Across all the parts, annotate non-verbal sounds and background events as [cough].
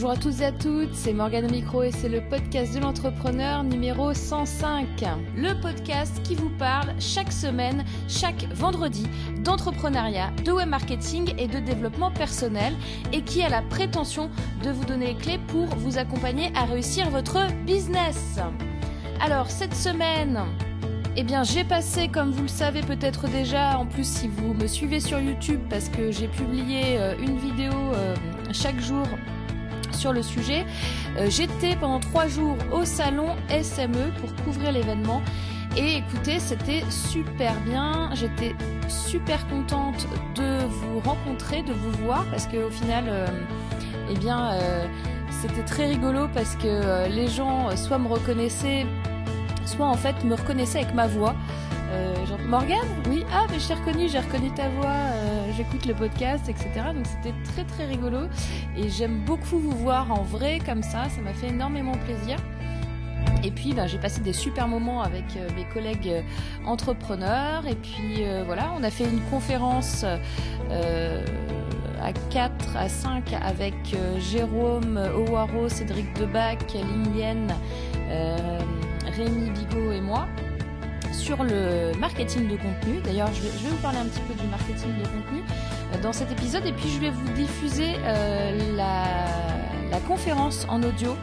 Bonjour à tous et à toutes, c'est Morgane Micro et c'est le podcast de l'entrepreneur numéro 105. Le podcast qui vous parle chaque semaine, chaque vendredi d'entrepreneuriat, de web marketing et de développement personnel et qui a la prétention de vous donner les clés pour vous accompagner à réussir votre business. Alors cette semaine, eh bien, j'ai passé, comme vous le savez peut-être déjà, en plus si vous me suivez sur YouTube, parce que j'ai publié euh, une vidéo euh, chaque jour sur le sujet. Euh, j'étais pendant trois jours au salon SME pour couvrir l'événement. Et écoutez, c'était super bien. J'étais super contente de vous rencontrer, de vous voir, parce qu'au final, euh, eh bien, euh, c'était très rigolo parce que les gens soit me reconnaissaient, soit en fait me reconnaissaient avec ma voix. Euh, Morgane Oui, ah, mais je t'ai reconnu, j'ai reconnu ta voix, euh, j'écoute le podcast, etc. Donc c'était très très rigolo. Et j'aime beaucoup vous voir en vrai comme ça, ça m'a fait énormément plaisir. Et puis ben, j'ai passé des super moments avec euh, mes collègues entrepreneurs. Et puis voilà, on a fait une conférence à 4, à 5 avec Jérôme Owaro, Cédric Debac, Lilienne, Rémi Bigot et moi sur le marketing de contenu. D'ailleurs, je, vais vous parler un petit peu du marketing de contenu euh, dans cet épisode et puis je vais vous diffuser euh, la, conférence en audio.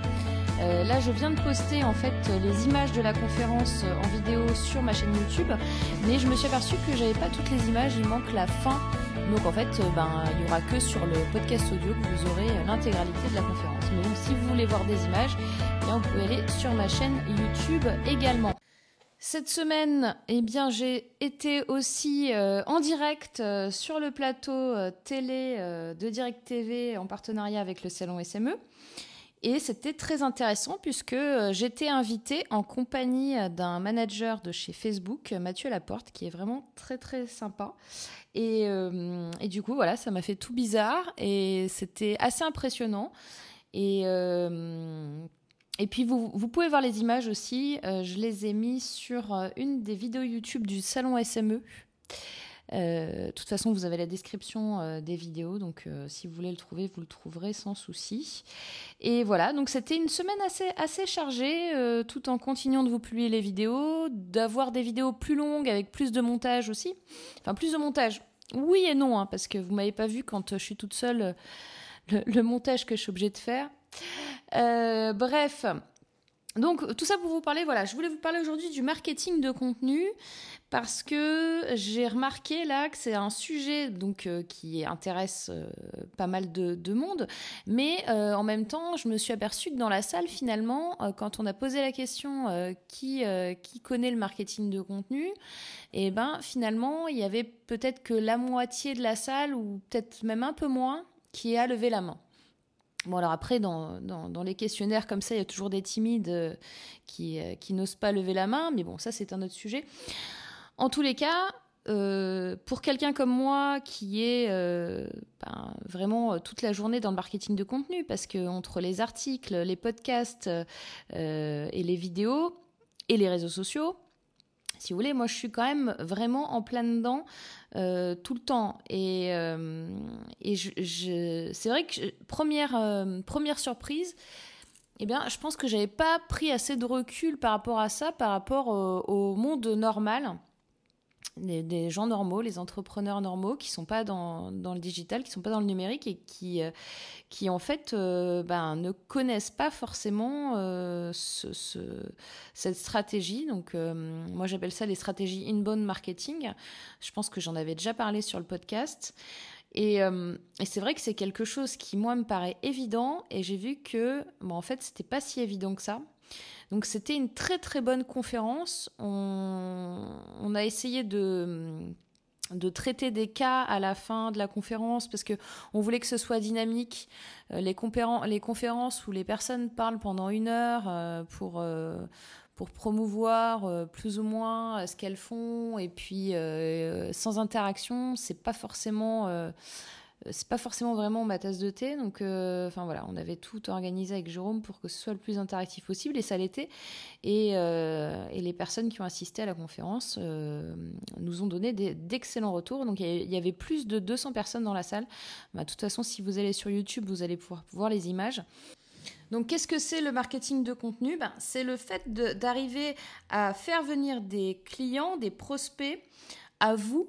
Euh, là, je viens de poster en fait les images de la conférence en vidéo sur ma chaîne YouTube, mais je me suis aperçue que j'avais pas toutes les images, il manque la fin. Donc en fait, ben, il y aura que sur le podcast audio que vous aurez l'intégralité de la conférence. Mais donc si vous voulez voir des images, eh bien, vous pouvez aller sur ma chaîne YouTube également. Cette semaine, eh bien, j'ai été aussi euh, en direct euh, sur le plateau euh, télé de Direct TV en partenariat avec le salon SME. Et c'était très intéressant puisque j'étais invitée en compagnie d'un manager de chez Facebook, Mathieu Laporte, qui est vraiment très très sympa. Et, du coup, voilà, ça m'a fait tout bizarre et c'était assez impressionnant. Et et puis vous, pouvez voir les images aussi. Euh, je les ai mis sur euh, une des vidéos YouTube du salon SME. Euh, de toute façon, vous avez la description des vidéos, donc si vous voulez le trouver, vous le trouverez sans souci. Et voilà, donc c'était une semaine assez, chargée, tout en continuant de vous publier les vidéos, d'avoir des vidéos plus longues avec plus de montage aussi. Enfin, plus de montage. Oui et non, hein, parce que vous m'avez pas vu quand je suis toute seule le, le montage que je suis obligée de faire. Euh, bref. Donc tout ça pour vous parler, voilà, je voulais vous parler aujourd'hui du marketing de contenu parce que j'ai remarqué là que c'est un sujet donc euh, qui intéresse euh, pas mal de, monde, mais en même temps je me suis aperçue que dans la salle finalement, quand on a posé la question qui qui connaît le marketing de contenu, et eh ben finalement il y avait peut-être que la moitié de la salle ou peut-être même un peu moins qui a levé la main. Bon, alors après, dans, les questionnaires comme ça, il y a toujours des timides euh, qui, euh, qui n'osent pas lever la main, mais bon, ça, c'est un autre sujet. En tous les cas, euh, pour quelqu'un comme moi qui est ben, vraiment toute la journée dans le marketing de contenu, parce que entre les articles, les podcasts et les vidéos et les réseaux sociaux, si vous voulez, moi je suis quand même vraiment en plein dedans euh, tout le temps. Et, euh, je, c'est vrai que première, euh, première surprise, eh bien, je pense que j'avais pas pris assez de recul par rapport à ça, par rapport au monde normal des, gens normaux, les entrepreneurs normaux qui sont pas dans, le digital, qui sont pas dans le numérique et qui, euh, qui en fait euh, ben, ne connaissent pas forcément euh, ce, cette stratégie. Donc moi j'appelle ça les stratégies inbound marketing. Je pense que j'en avais déjà parlé sur le podcast. Et, c'est vrai que c'est quelque chose qui moi me paraît évident et j'ai vu que en fait c'était pas si évident que ça. Donc c'était une très très bonne conférence. On, a essayé de de traiter des cas à la fin de la conférence parce que on voulait que ce soit dynamique. Euh, les, les conférences où les personnes parlent pendant une heure euh, pour euh, pour promouvoir plus ou moins ce qu'elles font et puis sans interaction, c'est pas forcément c'est pas forcément vraiment ma tasse de thé. Donc, euh, voilà, on avait tout organisé avec Jérôme pour que ce soit le plus interactif possible et ça l'était. Et, euh, et, les personnes qui ont assisté à la conférence euh, nous ont donné d'excellents retours. Donc, il y avait plus de 200 personnes dans la salle. Bah, de toute façon, si vous allez sur YouTube, vous allez pouvoir voir les images. Donc, qu'est-ce que c'est le marketing de contenu? Ben, C'est le fait d'arriver à faire venir des clients, des prospects à vous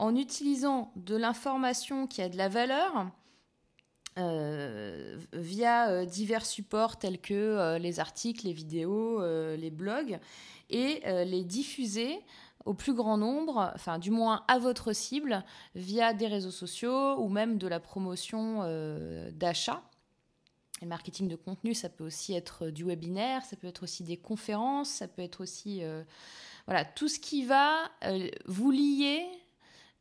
en utilisant de l'information qui a de la valeur euh, via euh, divers supports tels que euh, les articles, les vidéos, les blogs, et les diffuser au plus grand nombre, du moins à votre cible, via des réseaux sociaux ou même de la promotion d'achat. Le marketing de contenu, ça peut aussi être du webinaire, ça peut être aussi des conférences, ça peut être aussi voilà tout ce qui va vous lier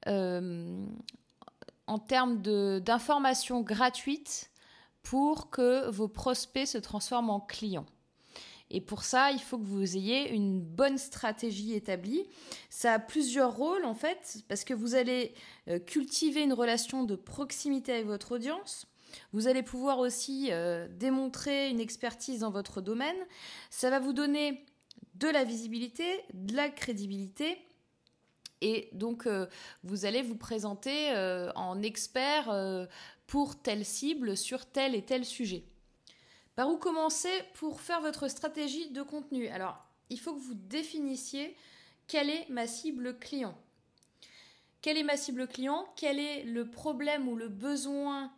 en termes d'informations gratuites pour que vos prospects se transforment en clients. Et pour ça, il faut que vous ayez une bonne stratégie établie. Ça a plusieurs rôles en fait, parce que vous allez euh, cultiver une relation de proximité avec votre audience. Vous allez pouvoir aussi euh, démontrer une expertise dans votre domaine. Ça va vous donner de la visibilité, de la crédibilité et donc, euh, vous allez vous présenter euh, en expert euh, pour telle cible sur tel et tel sujet. Par où commencer pour faire votre stratégie de contenu? Alors, il faut que vous définissiez quelle est ma cible client. Quelle est ma cible client? Quel est le problème ou le besoin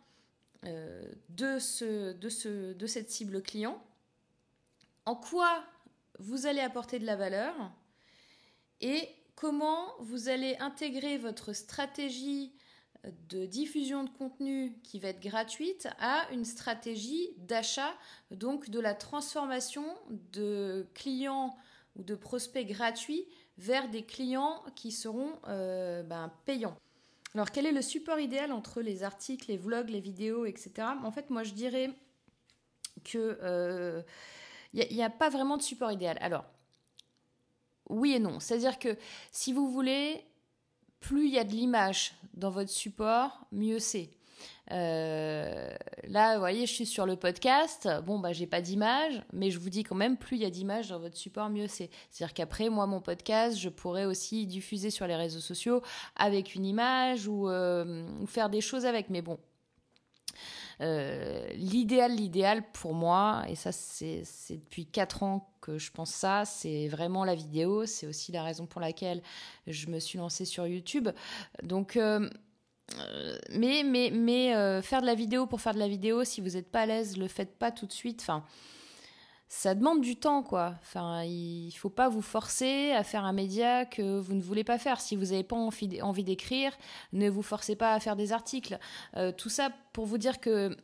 de, ce, de, ce, de cette cible client? En quoi vous allez apporter de la valeur? Et comment vous allez intégrer votre stratégie de diffusion de contenu qui va être gratuite à une stratégie d'achat, donc de la transformation de clients ou de prospects gratuits vers des clients qui seront euh, ben, payants. Alors quel est le support idéal entre les articles, les vlogs, les vidéos, etc. En fait, moi je dirais que il euh, n'y a, a, pas vraiment de support idéal. Alors, oui et non. C'est-à-dire que si vous voulez, plus il y a de l'image dans votre support, mieux c'est. Euh, là, vous voyez, je suis sur le podcast. Bon, bah, j'ai pas d'image, mais je vous dis quand même, plus il y a d'images dans votre support, mieux c'est. C'est-à-dire qu'après, moi, mon podcast, je pourrais aussi diffuser sur les réseaux sociaux avec une image ou, euh, ou faire des choses avec. Mais bon, euh, l'idéal, l'idéal pour moi, et ça c'est depuis 4 ans que je pense ça, c'est vraiment la vidéo. C'est aussi la raison pour laquelle je me suis lancée sur YouTube. Donc, euh, euh, mais, mais, faire de la vidéo pour faire de la vidéo, si vous n'êtes pas à l'aise, le faites pas tout de suite. Ça demande du temps, quoi. Enfin, il faut pas vous forcer à faire un média que vous ne voulez pas faire. Si vous n'avez pas envie d'écrire, ne vous forcez pas à faire des articles. Euh, tout ça pour vous dire que,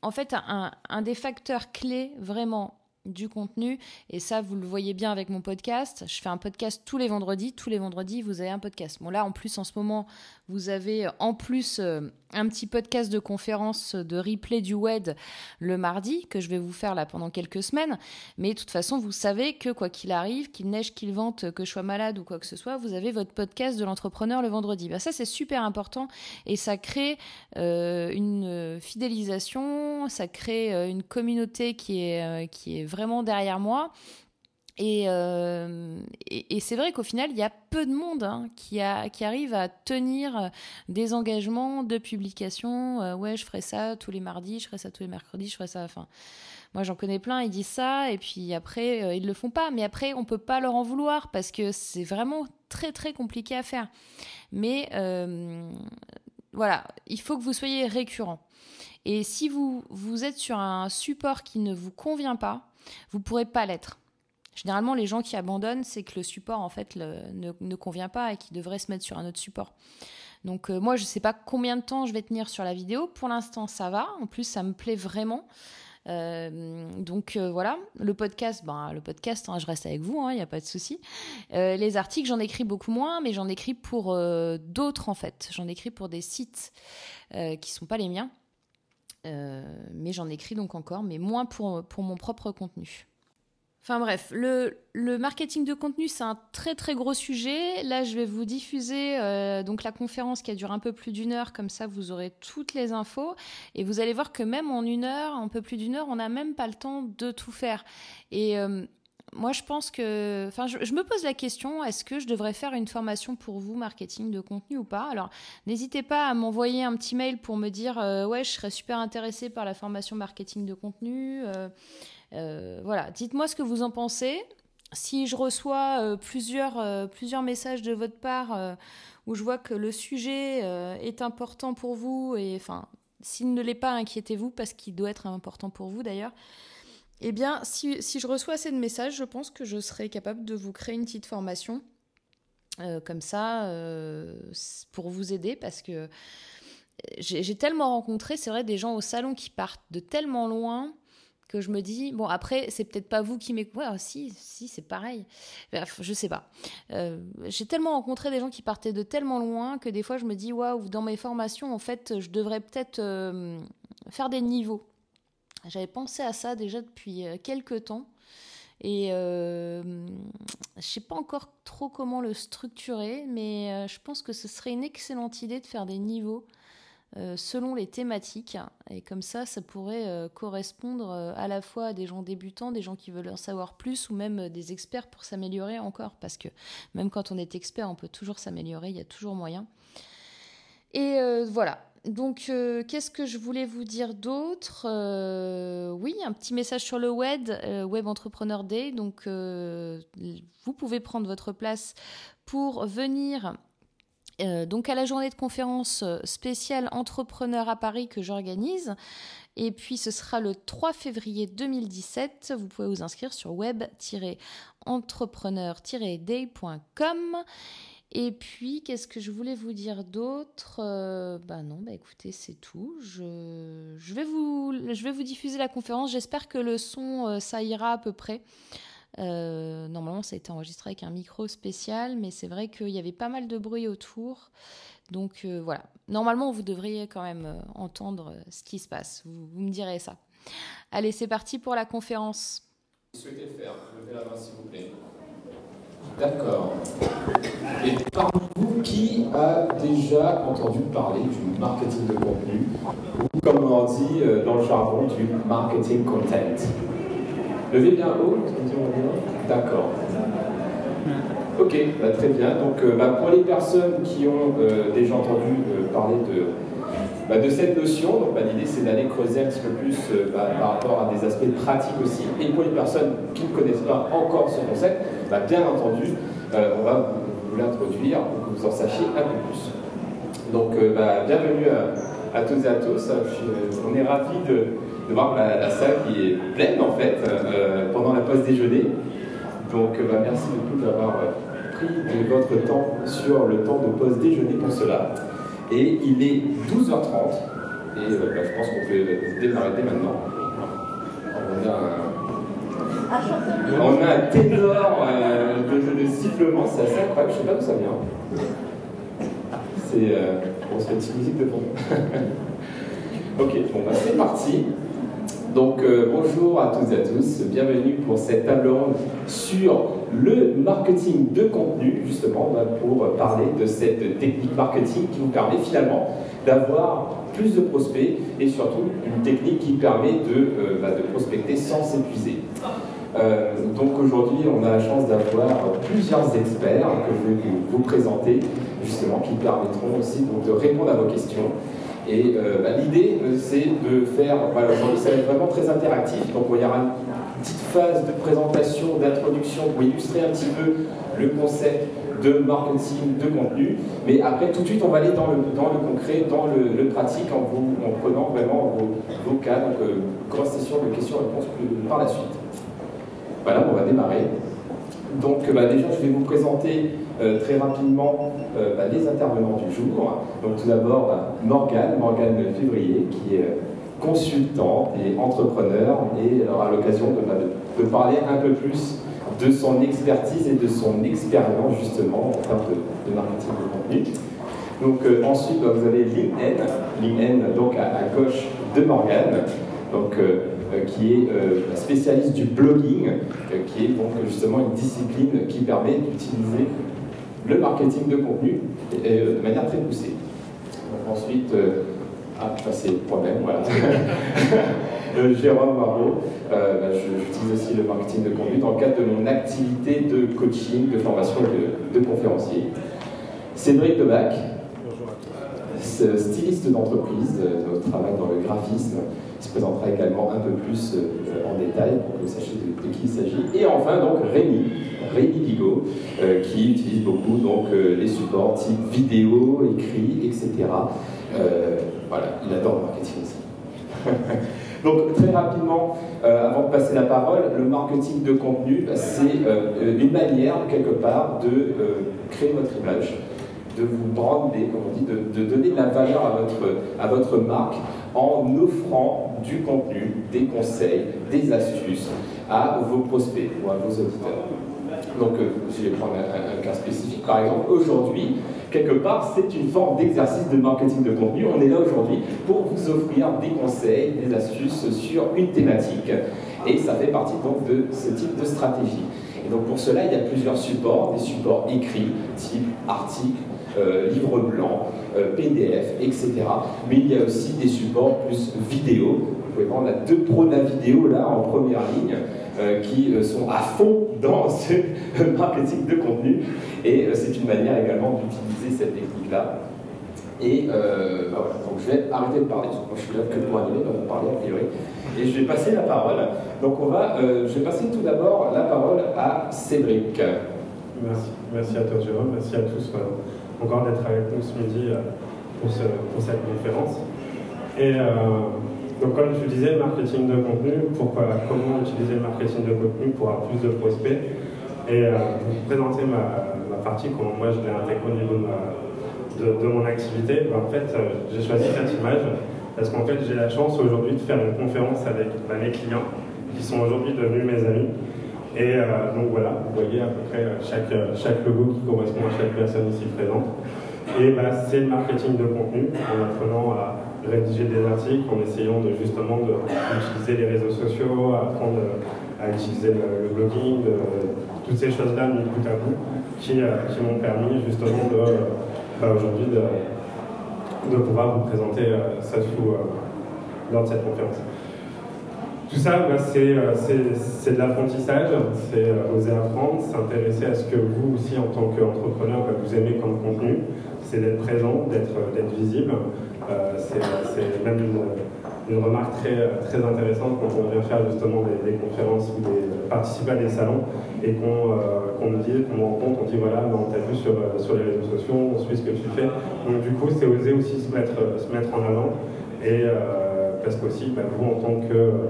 en fait, un, des facteurs clés vraiment du contenu. Et ça, vous le voyez bien avec mon podcast. Je fais un podcast tous les vendredis. Tous les vendredis, vous avez un podcast. Bon, là, en plus, en ce moment, vous avez en plus euh, un petit podcast de conférence de replay du web le mardi que je vais vous faire là pendant quelques semaines. Mais de toute façon, vous savez que quoi qu'il arrive, qu'il neige, qu'il vente, que je sois malade ou quoi que ce soit, vous avez votre podcast de l'entrepreneur le vendredi. Ben, ça, c'est super important et ça crée euh, une fidélisation, ça crée euh, une communauté qui est, qui est vraiment derrière moi euh, et, c'est vrai qu'au final, il y a peu de monde hein, qui, arrive à tenir euh, des engagements de publication. Euh, ouais, je ferai ça tous les mardis, je ferai ça tous les mercredis, je ferai ça. Enfin, moi, j'en connais plein, ils disent ça, et puis après, ils le font pas. Mais après, on peut pas leur en vouloir parce que c'est vraiment très, très compliqué à faire. Mais voilà, il faut que vous soyez récurrent. Et si vous, êtes sur un support qui ne vous convient pas, vous pourrez pas l'être. Généralement, les gens qui abandonnent, c'est que le support en fait ne, convient pas et qu'ils devraient se mettre sur un autre support. Donc euh, moi, je ne sais pas combien de temps je vais tenir sur la vidéo. Pour l'instant, ça va. En plus, ça me plaît vraiment. Euh, donc euh, voilà, le podcast, ben, le podcast, hein, je reste avec vous, il hein, n'y a pas de souci. les articles, j'en écris beaucoup moins, mais j'en écris pour d'autres en fait. J'en écris pour des sites qui sont pas les miens, mais j'en écris donc encore, mais moins pour, pour mon propre contenu. Enfin bref, le, marketing de contenu, c'est un très très gros sujet. Là, je vais vous diffuser euh, donc la conférence qui a duré un peu plus d'une heure, comme ça vous aurez toutes les infos. Et vous allez voir que même en une heure, un peu plus d'une heure, on n'a même pas le temps de tout faire. Et euh, moi, je pense que, enfin, je, me pose la question est-ce que je devrais faire une formation pour vous marketing de contenu ou pas? Alors, n'hésitez pas à m'envoyer un petit mail pour me dire euh, ouais, je serais super intéressé par la formation marketing de contenu. Euh, voilà, dites-moi ce que vous en pensez. Si je reçois euh, plusieurs, euh, plusieurs messages de votre part où je vois que le sujet est important pour vous, et enfin, s'il ne l'est pas, inquiétez-vous parce qu'il doit être important pour vous d'ailleurs. Eh bien, si, si, je reçois assez de messages, je pense que je serai capable de vous créer une petite formation comme ça pour vous aider parce que j'ai tellement rencontré, c'est vrai, des gens au salon qui partent de tellement loin que je me dis bon après c'est peut-être pas vous qui m'écoutez ouais, si si c'est pareil. Je sais pas. Euh, j'ai tellement rencontré des gens qui partaient de tellement loin que des fois je me dis waouh dans mes formations en fait je devrais peut-être euh, faire des niveaux. J'avais pensé à ça déjà depuis euh, quelques temps. Et je sais pas encore trop comment le structurer mais je pense que ce serait une excellente idée de faire des niveaux selon les thématiques. Et comme ça, ça pourrait euh, correspondre euh, à la fois à des gens débutants, des gens qui veulent en savoir plus, ou même des experts pour s'améliorer encore. Parce que même quand on est expert, on peut toujours s'améliorer, il y a toujours moyen. Et voilà. Donc, qu'est-ce que je voulais vous dire d'autre? Oui, un petit message sur le web, Web Entrepreneur Day. Donc, vous pouvez prendre votre place pour venir euh, donc à la journée de conférence euh, spéciale entrepreneur à Paris que j'organise. Et puis ce sera le 3 février 2017. Vous pouvez vous inscrire sur web-entrepreneur-day.com. Et puis, qu'est-ce que je voulais vous dire d'autre? Bah non, bah écoutez, c'est tout. Je vais vous diffuser la conférence. J'espère que le son, ça ira à peu près. Euh, normalement, ça a été enregistré avec un micro spécial, mais c'est vrai qu'il y avait pas mal de bruit autour. Donc euh, voilà, normalement, vous devriez quand même euh, entendre ce qui se passe. Vous, me direz ça. Allez, c'est parti pour la conférence. Vous souhaitez faire Levez la main, s'il vous plaît. D'accord. Et parmi vous, qui a déjà entendu parler du marketing de contenu, ou comme on dit dans le jargon, du marketing content? Levez bien haut, D'accord. Ok, bah, très bien. Donc euh, bah, pour les personnes qui ont euh, déjà entendu euh, parler de, bah, de cette notion, l'idée c'est d'aller creuser un petit peu plus par rapport à des aspects pratiques aussi. Et pour les personnes qui ne connaissent pas encore ce concept, bien entendu, on va vous, l'introduire pour que vous en sachiez un peu plus. Donc bienvenue à, à, toutes et à tous. on est ravis de, de voir la, salle qui est pleine en fait euh, pendant la pause déjeuner. Donc euh, bah, merci beaucoup d'avoir euh, pris votre temps sur le temps de pause déjeuner pour cela. Et il est 12h30 et bah, je pense qu'on peut démarrer dès maintenant. On a un, on ténor de, de, sifflement, c'est assez incroyable, je ne sais pas d'où ça vient. C'est euh, se petite musique de fond. [laughs] ok, bon bah c'est parti. Donc euh, bonjour à toutes et à tous, bienvenue pour cette table ronde sur le marketing de contenu, justement, bah, pour parler de cette technique marketing qui vous permet finalement d'avoir plus de prospects et surtout une technique qui permet de, euh, bah, prospecter sans s'épuiser. Euh, donc aujourd'hui, on a la chance d'avoir plusieurs experts que je vais vous, présenter, justement, qui permettront aussi de répondre à vos questions et euh, bah, l'idée, euh, c'est de faire, voilà, aujourd'hui ça va être vraiment très interactif, donc il y aura une petite phase de présentation, d'introduction pour illustrer un petit peu le concept de marketing, de contenu, mais après tout de suite on va aller dans le, concret, dans le, pratique en, vous, en prenant vraiment vos, cas, donc euh, conversation de questions-réponses par la suite. Voilà, on va démarrer. Donc bah, déjà je vais vous présenter euh, très rapidement euh, bah, les intervenants du jour. Donc tout d'abord bah, Morgane, Morgane Février, qui est consultante et entrepreneur et aura l'occasion bah, de, parler un peu plus de son expertise et de son expérience justement en termes de, marketing de contenu. Donc euh, ensuite vous avez Lynn N, Lynn N donc à, gauche de Morgane. Donc qui est spécialiste du blogging, qui est donc justement une discipline qui permet d'utiliser le marketing de contenu de manière très poussée. ensuite, ah, ça c'est le problème, voilà. [laughs] Jérôme Marot, euh, bah, j'utilise aussi le marketing de contenu dans le cadre de mon activité de coaching, de formation et de, conférencier. Cédric Debac, styliste d'entreprise, euh, travaille dans le graphisme, il se présentera également un peu plus euh, en détail pour que vous sachiez de, qui il s'agit. Et enfin, donc Rémi, Rémi Bigot, qui utilise beaucoup donc, les supports type vidéo, écrit, etc. voilà, il adore le marketing aussi. [laughs] Donc très rapidement, euh, avant de passer la parole, le marketing de contenu, bah, c'est euh, une manière quelque part de euh, créer votre image, de vous brander, comme on dit, de, donner de la valeur à votre, à votre marque en offrant du contenu, des conseils, des astuces à vos prospects ou à vos auditeurs. Donc, je vais prendre un cas spécifique. Par exemple, aujourd'hui, quelque part, c'est une forme d'exercice de marketing de contenu. On est là aujourd'hui pour vous offrir des conseils, des astuces sur une thématique. Et ça fait partie donc de ce type de stratégie. Et donc pour cela, il y a plusieurs supports, des supports écrits, type articles, euh, livres blancs, euh, PDF, etc. Mais il y a aussi des supports plus vidéo. Vous pouvez voir, on a deux pros de la vidéo là en première ligne. Euh, qui euh, sont à fond dans [laughs] ce marketing de contenu. Et c'est une manière également d'utiliser cette technique-là. Et bah voilà, donc je vais arrêter de parler, moi je suis là que pour animer, donc parler a priori. Et je vais passer la parole. Donc on va, je vais passer tout d'abord la parole à Cédric. Merci, merci à toi Jérôme, merci à tous encore d'être avec nous ce midi pour, ce, pour cette conférence. Et donc comme tu disais, marketing de contenu, pourquoi, comment utiliser le marketing de contenu pour avoir plus de prospects Et euh, vous présenter ma, partie, comment moi je l'ai intégré au niveau de, mon activité, ben, en fait euh, j'ai choisi cette image parce qu'en fait j'ai la chance aujourd'hui de faire une conférence avec ben, mes clients qui sont aujourd'hui devenus mes amis. Et euh, donc voilà, vous voyez à peu près chaque, chaque logo qui correspond à chaque personne ici présente. Et ben, c'est le marketing de contenu en apprenant à rédiger des articles en essayant de, justement d'utiliser les réseaux sociaux, apprendre à utiliser le, blogging, toutes ces choses-là mis bout à bout qui, euh, qui m'ont permis justement de, bah, aujourd'hui de, pouvoir vous présenter euh, ça euh, lors de cette conférence. Tout ça, bah, c'est de l'apprentissage, c'est oser apprendre, s'intéresser à ce que vous aussi en tant qu'entrepreneur, bah, vous aimez comme contenu, c'est d'être présent, d'être visible, euh, c'est même une, remarque très, très intéressante quand on vient faire justement des, conférences ou des, participer à des salons et qu'on euh, nous dit, qu'on nous rencontre, on dit voilà, on t'a vu sur, euh, sur les réseaux sociaux, on suit ce que tu fais. Donc du coup, c'est oser aussi se mettre, se mettre en avant et parce qu'aussi, bah, vous en tant que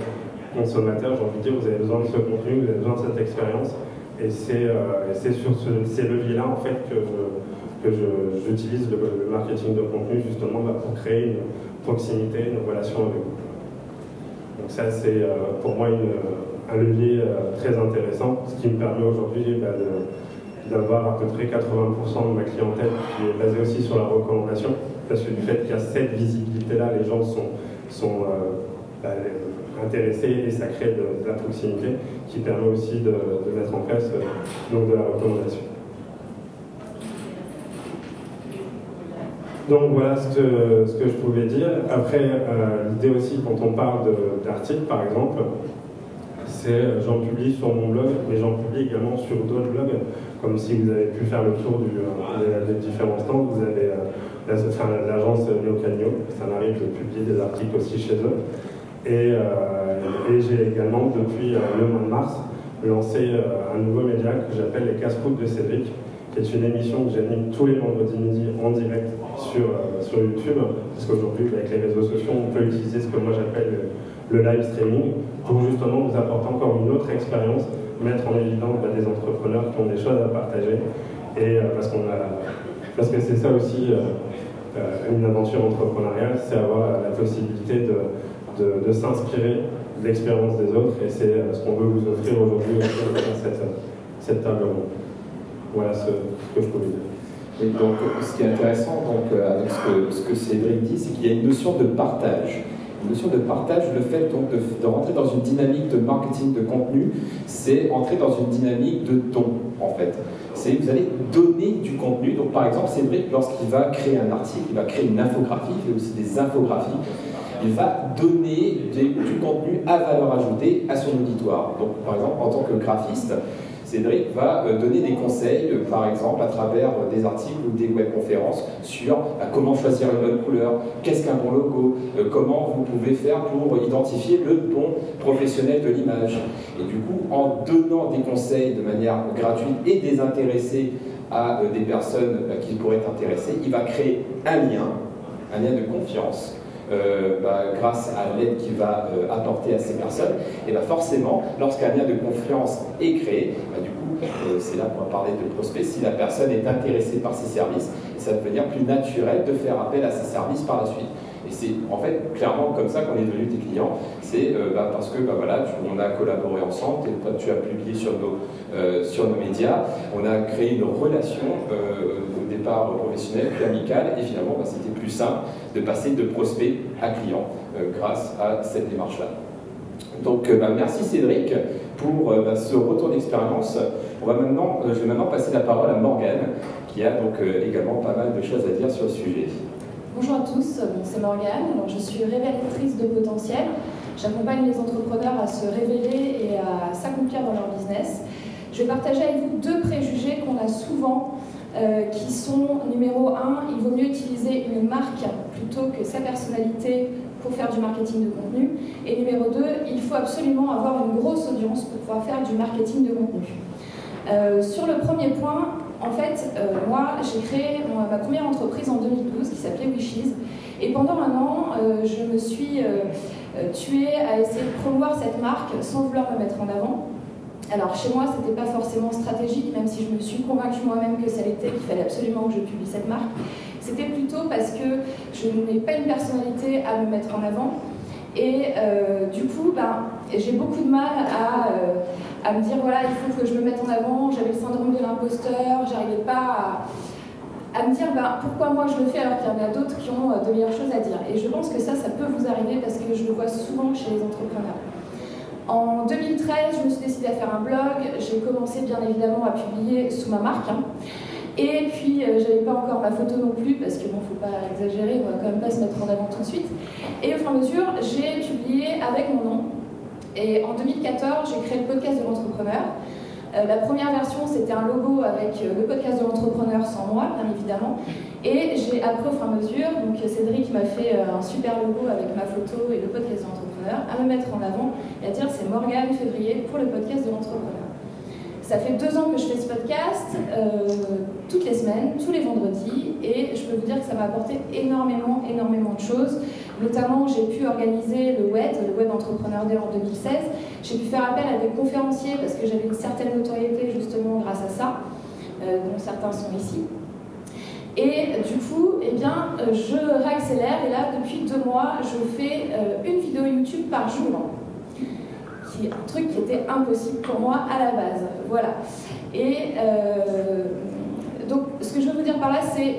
consommateur, j'ai envie de dire, vous avez besoin de ce contenu, vous avez besoin de cette expérience et c'est sur ces leviers-là en fait que j'utilise le, marketing de contenu justement bah, pour créer une proximité, une relation avec vous. Donc ça, c'est euh, pour moi un levier euh, très intéressant, ce qui me permet aujourd'hui bah, d'avoir à peu près 80% de ma clientèle qui est basée aussi sur la recommandation, parce que du fait qu'il y a cette visibilité-là, les gens sont, sont euh, bah, intéressés et ça crée de, la proximité qui permet aussi de, mettre en place donc de la recommandation. Donc voilà ce que, je pouvais dire. Après, euh, l'idée aussi, quand on parle d'articles, par exemple, c'est euh, j'en publie sur mon blog, mais j'en publie également sur d'autres blogs, comme si vous avez pu faire le tour euh, des, différents stands. Vous avez l'agence Neocagno, ça m'arrive de publier des articles aussi chez eux. Et, et j'ai également, depuis le mois de mars, lancé un nouveau média que j'appelle les casse-croûtes de Cédric, qui est une émission que j'anime tous les vendredis midi en direct sur, euh, sur YouTube, parce qu'aujourd'hui, avec les réseaux sociaux, on peut utiliser ce que moi j'appelle le, live streaming pour justement vous apporter encore une autre expérience, mettre en évidence bah, des entrepreneurs qui ont des choses à partager, et euh, parce, a, parce que c'est ça aussi euh, une aventure entrepreneuriale, c'est avoir la possibilité de, de, s'inspirer de l'expérience des autres, et c'est ce qu'on veut vous offrir aujourd'hui dans cette, cette table ronde. Voilà ce que je pouvais dire. Donc, ce qui est intéressant donc, euh, avec ce que, ce que Cédric dit, c'est qu'il y a une notion de partage. La notion de partage, le fait donc de, rentrer dans une dynamique de marketing de contenu, c'est entrer dans une dynamique de don en fait. C'est vous allez donner du contenu. Donc par exemple, Cédric, lorsqu'il va créer un article, il va créer une infographie, il fait aussi des infographies va donner du contenu à valeur ajoutée à son auditoire. Donc, par exemple, en tant que graphiste, Cédric va euh, donner des conseils, euh, par exemple, à travers euh, des articles ou des webconférences sur bah, comment choisir une bonne couleur, qu'est-ce qu'un bon logo, comment vous pouvez faire pour identifier le ton professionnel de l'image. Et du coup, en donnant des conseils de manière gratuite et désintéressée à des personnes qui pourraient être intéressées, il va créer un lien, un lien de confiance euh, bah, grâce à l'aide qu'il va euh, apporter à ces personnes, et bah, forcément, lorsqu'un lien de confiance est créé, bah, du coup, euh, c'est là qu'on va parler de prospect, si la personne est intéressée par ses services, ça va devenir plus naturel de faire appel à ses services par la suite. Et c'est en fait clairement comme ça qu'on est devenu tes clients. C'est parce que voilà, on a collaboré ensemble, tu as publié sur nos, sur nos médias, on a créé une relation départ professionnel, puis amical, et finalement, bah, c'était plus simple de passer de prospect à client euh, grâce à cette démarche-là. Donc, euh, bah, merci Cédric pour euh, bah, ce retour d'expérience. On va maintenant, je vais maintenant passer la parole à Morgane, qui a donc également pas mal de choses à dire sur le sujet. Bonjour à tous, c'est Morgane. je suis révélatrice de potentiel. J'accompagne les entrepreneurs à se révéler et à s'accomplir dans leur business. Je vais partager avec vous deux préjugés qu'on a souvent euh, qui sont numéro un, il vaut mieux utiliser une marque plutôt que sa personnalité pour faire du marketing de contenu. Et numéro deux, il faut absolument avoir une grosse audience pour pouvoir faire du marketing de contenu. Euh, sur le premier point, en fait, euh, moi, j'ai créé ma première entreprise en 2012 qui s'appelait Wishes. Et pendant un an, je me suis tuée à essayer de promouvoir cette marque sans vouloir me mettre en avant. Alors chez moi, ce n'était pas forcément stratégique, même si je me suis convaincue moi-même que ça l'était, qu'il fallait absolument que je publie cette marque. C'était plutôt parce que je n'ai pas une personnalité à me mettre en avant. Et euh, du coup, ben, j'ai beaucoup de mal euh, à, me dire voilà, il faut que je me mette en avant. J'avais le syndrome de l'imposteur, j'arrivais pas à, me dire ben, pourquoi moi je le fais alors qu'il y en a d'autres qui ont euh, de meilleures choses à dire. Et je pense que ça, ça peut vous arriver parce que je le vois souvent chez les entrepreneurs. En 2013, je me suis décidée à faire un blog. J'ai commencé bien évidemment à publier sous ma marque. Hein. Et puis, euh, j'avais pas encore ma photo non plus, parce que bon, faut pas exagérer, on va quand même pas se mettre en avant tout de suite. Et au fur et à mesure, j'ai publié avec mon nom. Et en 2014, j'ai créé le podcast de l'entrepreneur. Euh, la première version, c'était un logo avec euh, le podcast de l'entrepreneur sans moi, bien évidemment. Et j'ai appris au fur et à mesure, donc Cédric m'a fait un super logo avec ma photo et le podcast de l'entrepreneur à me mettre en avant et à dire c'est Morgane Février pour le podcast de l'entrepreneur. Ça fait deux ans que je fais ce podcast, euh, toutes les semaines, tous les vendredis, et je peux vous dire que ça m'a apporté énormément, énormément de choses. Notamment, j'ai pu organiser le WED, le Web Entrepreneur Day en 2016. J'ai pu faire appel à des conférenciers parce que j'avais une certaine notoriété justement grâce à ça, euh, dont certains sont ici. Et du coup, eh bien, euh, je réaccélère et là, depuis deux mois, je fais euh, une vidéo YouTube par jour, qui un truc qui était impossible pour moi à la base. Voilà. Et donc, ce que je veux vous dire par là, c'est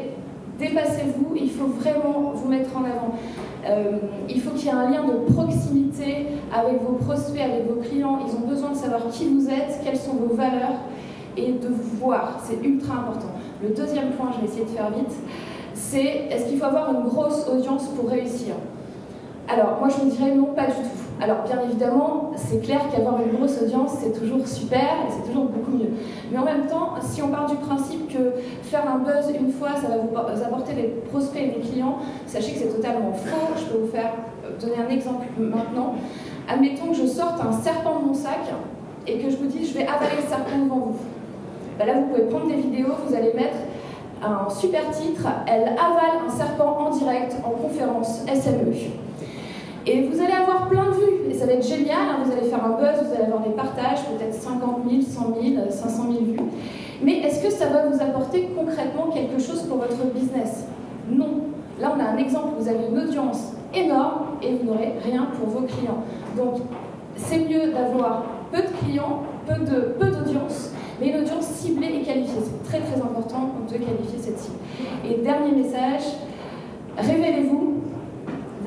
dépassez-vous, il faut vraiment vous mettre en avant. Il faut qu'il y ait un lien de proximité avec vos prospects, avec vos clients. Ils ont besoin de savoir qui vous êtes, quelles sont vos valeurs et de vous voir. C'est ultra important. Le deuxième point, je vais essayer de faire vite, c'est est-ce qu'il faut avoir une grosse audience pour réussir? Alors, moi je me dirais non, pas du tout. Alors, bien évidemment, c'est clair qu'avoir une grosse audience, c'est toujours super et c'est toujours beaucoup mieux. Mais en même temps, si on part du principe que faire un buzz une fois, ça va vous apporter des prospects et des clients, sachez que c'est totalement faux. Je peux vous faire euh, donner un exemple maintenant. Admettons que je sorte un serpent de mon sac et que je vous dis je vais avaler le serpent devant vous. Bah là, vous pouvez prendre des vidéos, vous allez mettre un super titre, elle avale un serpent en direct en conférence SME. Et vous allez avoir plein de vues, et ça va être génial, hein. vous allez faire un buzz, vous allez avoir des partages, peut-être 50 000, 100 000, 500 000 vues. Mais est-ce que ça va vous apporter concrètement quelque chose pour votre business? Non. Là, on a un exemple, vous avez une audience énorme et vous n'aurez rien pour vos clients. Donc, c'est mieux d'avoir peu de clients, peu d'audience, mais une audience ciblée et qualifiée. C'est très très important de qualifier cette cible. Et dernier message, révélez-vous.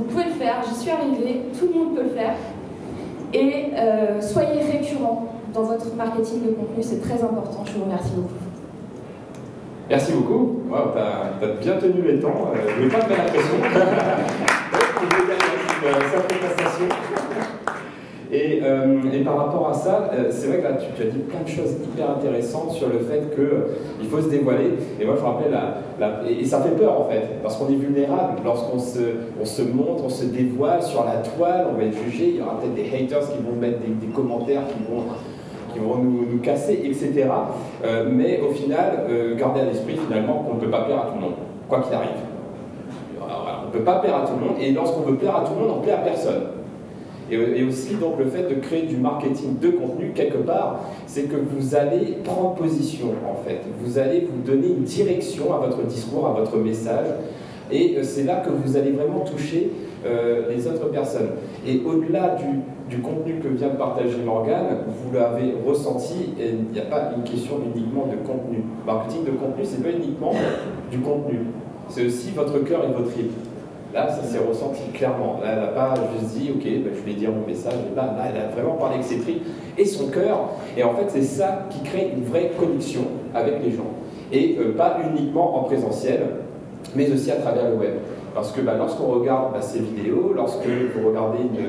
Vous pouvez le faire, j'y suis arrivée, tout le monde peut le faire. Et euh, soyez récurrent dans votre marketing de contenu, c'est très important. Je vous remercie beaucoup. Merci beaucoup. Wow, tu as, bien tenu les temps. Euh, je ne vais pas te mettre la pression. [laughs] Et, euh, et, par rapport à ça, euh, c'est vrai que tu, as dit plein de choses hyper intéressantes sur le fait qu'il euh, faut se dévoiler. Et moi, je rappelle, la, et, ça fait peur en fait, parce qu'on est vulnérable. Lorsqu'on se, on se montre, on se dévoile sur la toile, on va être jugé. Il y aura peut-être des haters qui vont mettre des, commentaires qui vont qui vont nous, casser, etc. mais au final, garder à l'esprit finalement qu'on ne peut pas plaire à tout le monde, quoi qu'il arrive. on ne peut pas plaire à tout le monde, et lorsqu'on veut plaire à tout le monde, on plaît à personne. Et, aussi, donc, le fait de créer du marketing de contenu, quelque part, c'est que vous allez prendre position, en fait. Vous allez vous donner une direction à votre discours, à votre message. Et euh, c'est là que vous allez vraiment toucher euh, les autres personnes. Et au-delà du, contenu que vient de partager Morgane, vous l'avez ressenti, et il n'y a pas une question uniquement de contenu. Marketing de contenu, c'est pas uniquement du contenu. C'est aussi votre cœur et votre tripes. Là, ça s'est ressenti clairement. Là, elle n'a pas juste dit, ok, ben, je vais dire mon message. Là, là, elle a vraiment parlé avec ses tripes et son cœur. Et en fait, c'est ça qui crée une vraie connexion avec les gens. Et euh, pas uniquement en présentiel, mais aussi à travers le web. Parce que bah, lorsqu'on regarde bah, ces vidéos, lorsque vous regardez une,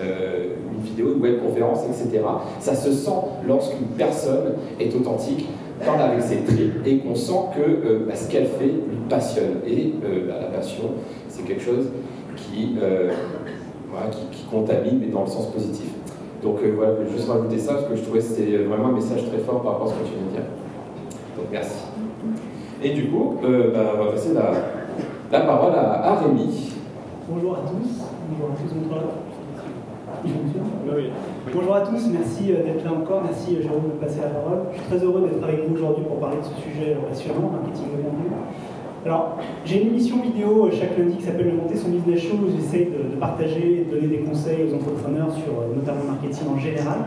euh, une vidéo, une webconférence, etc., ça se sent lorsqu'une personne est authentique, parle avec ses tripes et qu'on sent que euh, bah, ce qu'elle fait lui passionne. Et la passion, quelque chose qui, euh, qui, contamine, mais dans le sens positif. Donc euh, voilà, je voulais juste rajouter ça parce que je trouvais que c'était vraiment un message très fort par rapport à ce que tu viens de dire. Donc merci. Et du coup, euh, bah, on va passer la, la parole à, Rémi. Bonjour à tous. Bonjour à tous. Bonjour à tous, merci d'être là encore, merci Jérôme de me passer la parole. Je suis très heureux d'être avec vous aujourd'hui pour parler de ce sujet passionnant, marketing de contenu. Alors, j'ai une émission vidéo euh, chaque lundi qui s'appelle Le Monter son business show où j'essaie de, partager, de donner des conseils aux entrepreneurs sur euh, notamment le marketing en général.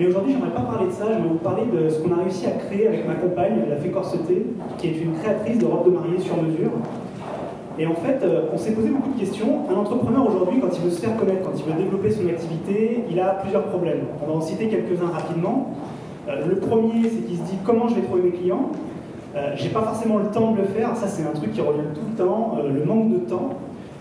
Mais aujourd'hui, j'aimerais pas parler de ça, je vais vous parler de ce qu'on a réussi à créer avec ma compagne, la Fée Corseté, qui est une créatrice de robes de mariée sur mesure. Et en fait, euh, on s'est posé beaucoup de questions. Un entrepreneur aujourd'hui, quand il veut se faire connaître, quand il veut développer son activité, il a plusieurs problèmes. On va en citer quelques-uns rapidement. Le premier, c'est qu'il se dit comment je vais trouver mes clients? Euh, j'ai pas forcément le temps de le faire, ça c'est un truc qui revient tout le temps, euh, le manque de temps.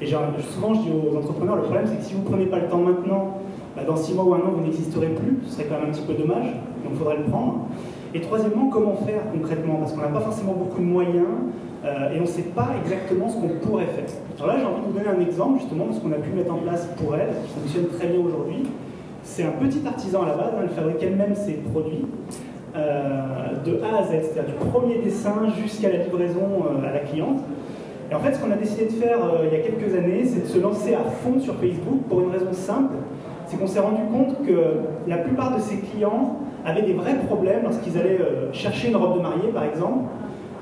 Et souvent je dis aux entrepreneurs, le problème c'est que si vous ne prenez pas le temps maintenant, bah, dans 6 mois ou un an vous n'existerez plus, ce serait quand même un petit peu dommage, donc il faudrait le prendre. Et troisièmement, comment faire concrètement? Parce qu'on n'a pas forcément beaucoup de moyens euh, et on ne sait pas exactement ce qu'on pourrait faire. Alors là j'ai envie de vous donner un exemple justement de ce qu'on a pu mettre en place pour elle, qui fonctionne très bien aujourd'hui. C'est un petit artisan à la base, hein, elle fabrique elle-même ses produits. Euh, de A à Z, c'est-à-dire du premier dessin jusqu'à la livraison euh, à la cliente. Et en fait, ce qu'on a décidé de faire euh, il y a quelques années, c'est de se lancer à fond sur Facebook pour une raison simple, c'est qu'on s'est rendu compte que la plupart de ses clients avaient des vrais problèmes lorsqu'ils allaient chercher une robe de mariée, par exemple.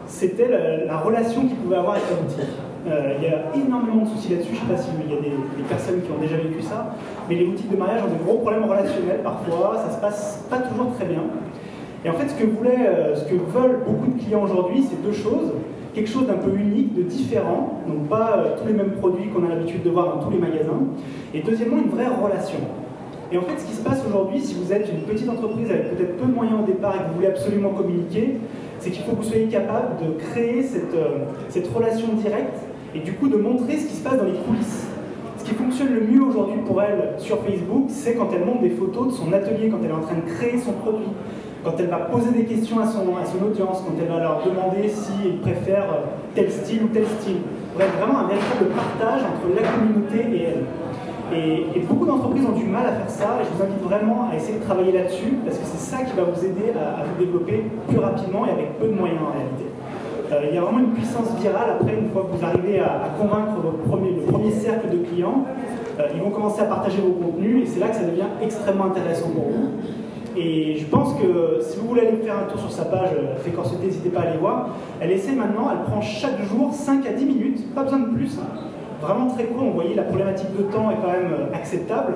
C'était la, relation qu'ils pouvaient avoir avec la boutique. il y a énormément de soucis là-dessus. Je ne sais pas s'il y a des, personnes qui ont déjà vécu ça, mais les boutiques de mariage ont des gros problèmes relationnels parfois. Ça se passe pas toujours très bien. Et en fait, ce que, voulait, euh, ce que veulent beaucoup de clients aujourd'hui, c'est deux choses. Quelque chose d'un peu unique, de différent, donc pas euh, tous les mêmes produits qu'on a l'habitude de voir dans tous les magasins. Et deuxièmement, une vraie relation. Et en fait, ce qui se passe aujourd'hui, si vous êtes une petite entreprise avec peut-être peu de moyens au départ et que vous voulez absolument communiquer, c'est qu'il faut que vous soyez capable de créer cette, euh, cette relation directe et du coup de montrer ce qui se passe dans les coulisses. Ce qui fonctionne le mieux aujourd'hui pour elle sur Facebook, c'est quand elle montre des photos de son atelier, quand elle est en train de créer son produit, quand elle va poser des questions à son, à son audience, quand elle va leur demander s'ils préfèrent tel style ou tel style. Bref, vraiment un véritable partage entre la communauté et elle. Et, beaucoup d'entreprises ont du mal à faire ça, et je vous invite vraiment à essayer de travailler là-dessus, parce que c'est ça qui va vous aider à, vous développer plus rapidement et avec peu de moyens en réalité. Euh, il y a vraiment une puissance virale après, une fois que vous arrivez à, convaincre votre premier, le premier cercle de clients, euh, ils vont commencer à partager vos contenus, et c'est là que ça devient extrêmement intéressant pour vous. Et je pense que si vous voulez aller faire un tour sur sa page euh, Fait n'hésitez pas à aller voir. Elle essaie maintenant, elle prend chaque jour 5 à 10 minutes, pas besoin de plus, hein. vraiment très court. Vous voyez, la problématique de temps est quand même euh, acceptable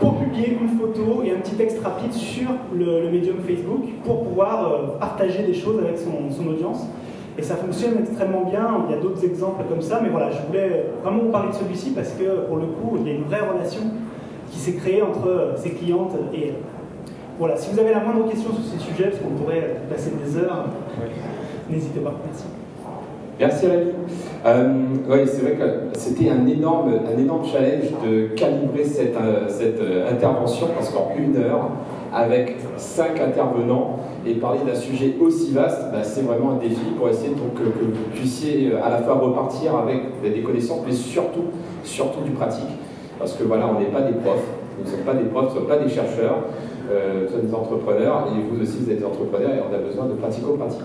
pour publier une photo et un petit texte rapide sur le, médium Facebook pour pouvoir euh, partager des choses avec son, audience. Et ça fonctionne extrêmement bien. Il y a d'autres exemples comme ça, mais voilà, je voulais vraiment vous parler de celui-ci parce que pour le coup, il y a une vraie relation qui s'est créée entre ces clientes et elles. Voilà, si vous avez la moindre question sur ces sujets, parce qu'on pourrait passer des heures, n'hésitez pas. Merci. Merci Rémi. Euh, oui, c'est vrai que c'était un énorme, un énorme challenge de calibrer cette, euh, cette euh, intervention parce qu'en une heure, avec cinq intervenants et parler d'un sujet aussi vaste, bah, c'est vraiment un défi pour essayer donc, que, que, vous puissiez à la fois repartir avec des connaissances, mais surtout, surtout du pratique. Parce que voilà, on n'est pas des profs, nous ne sommes pas des profs, nous ne sommes pas des chercheurs, euh, sommes des entrepreneurs, et vous aussi vous êtes des entrepreneurs et on a besoin de pratico-pratique.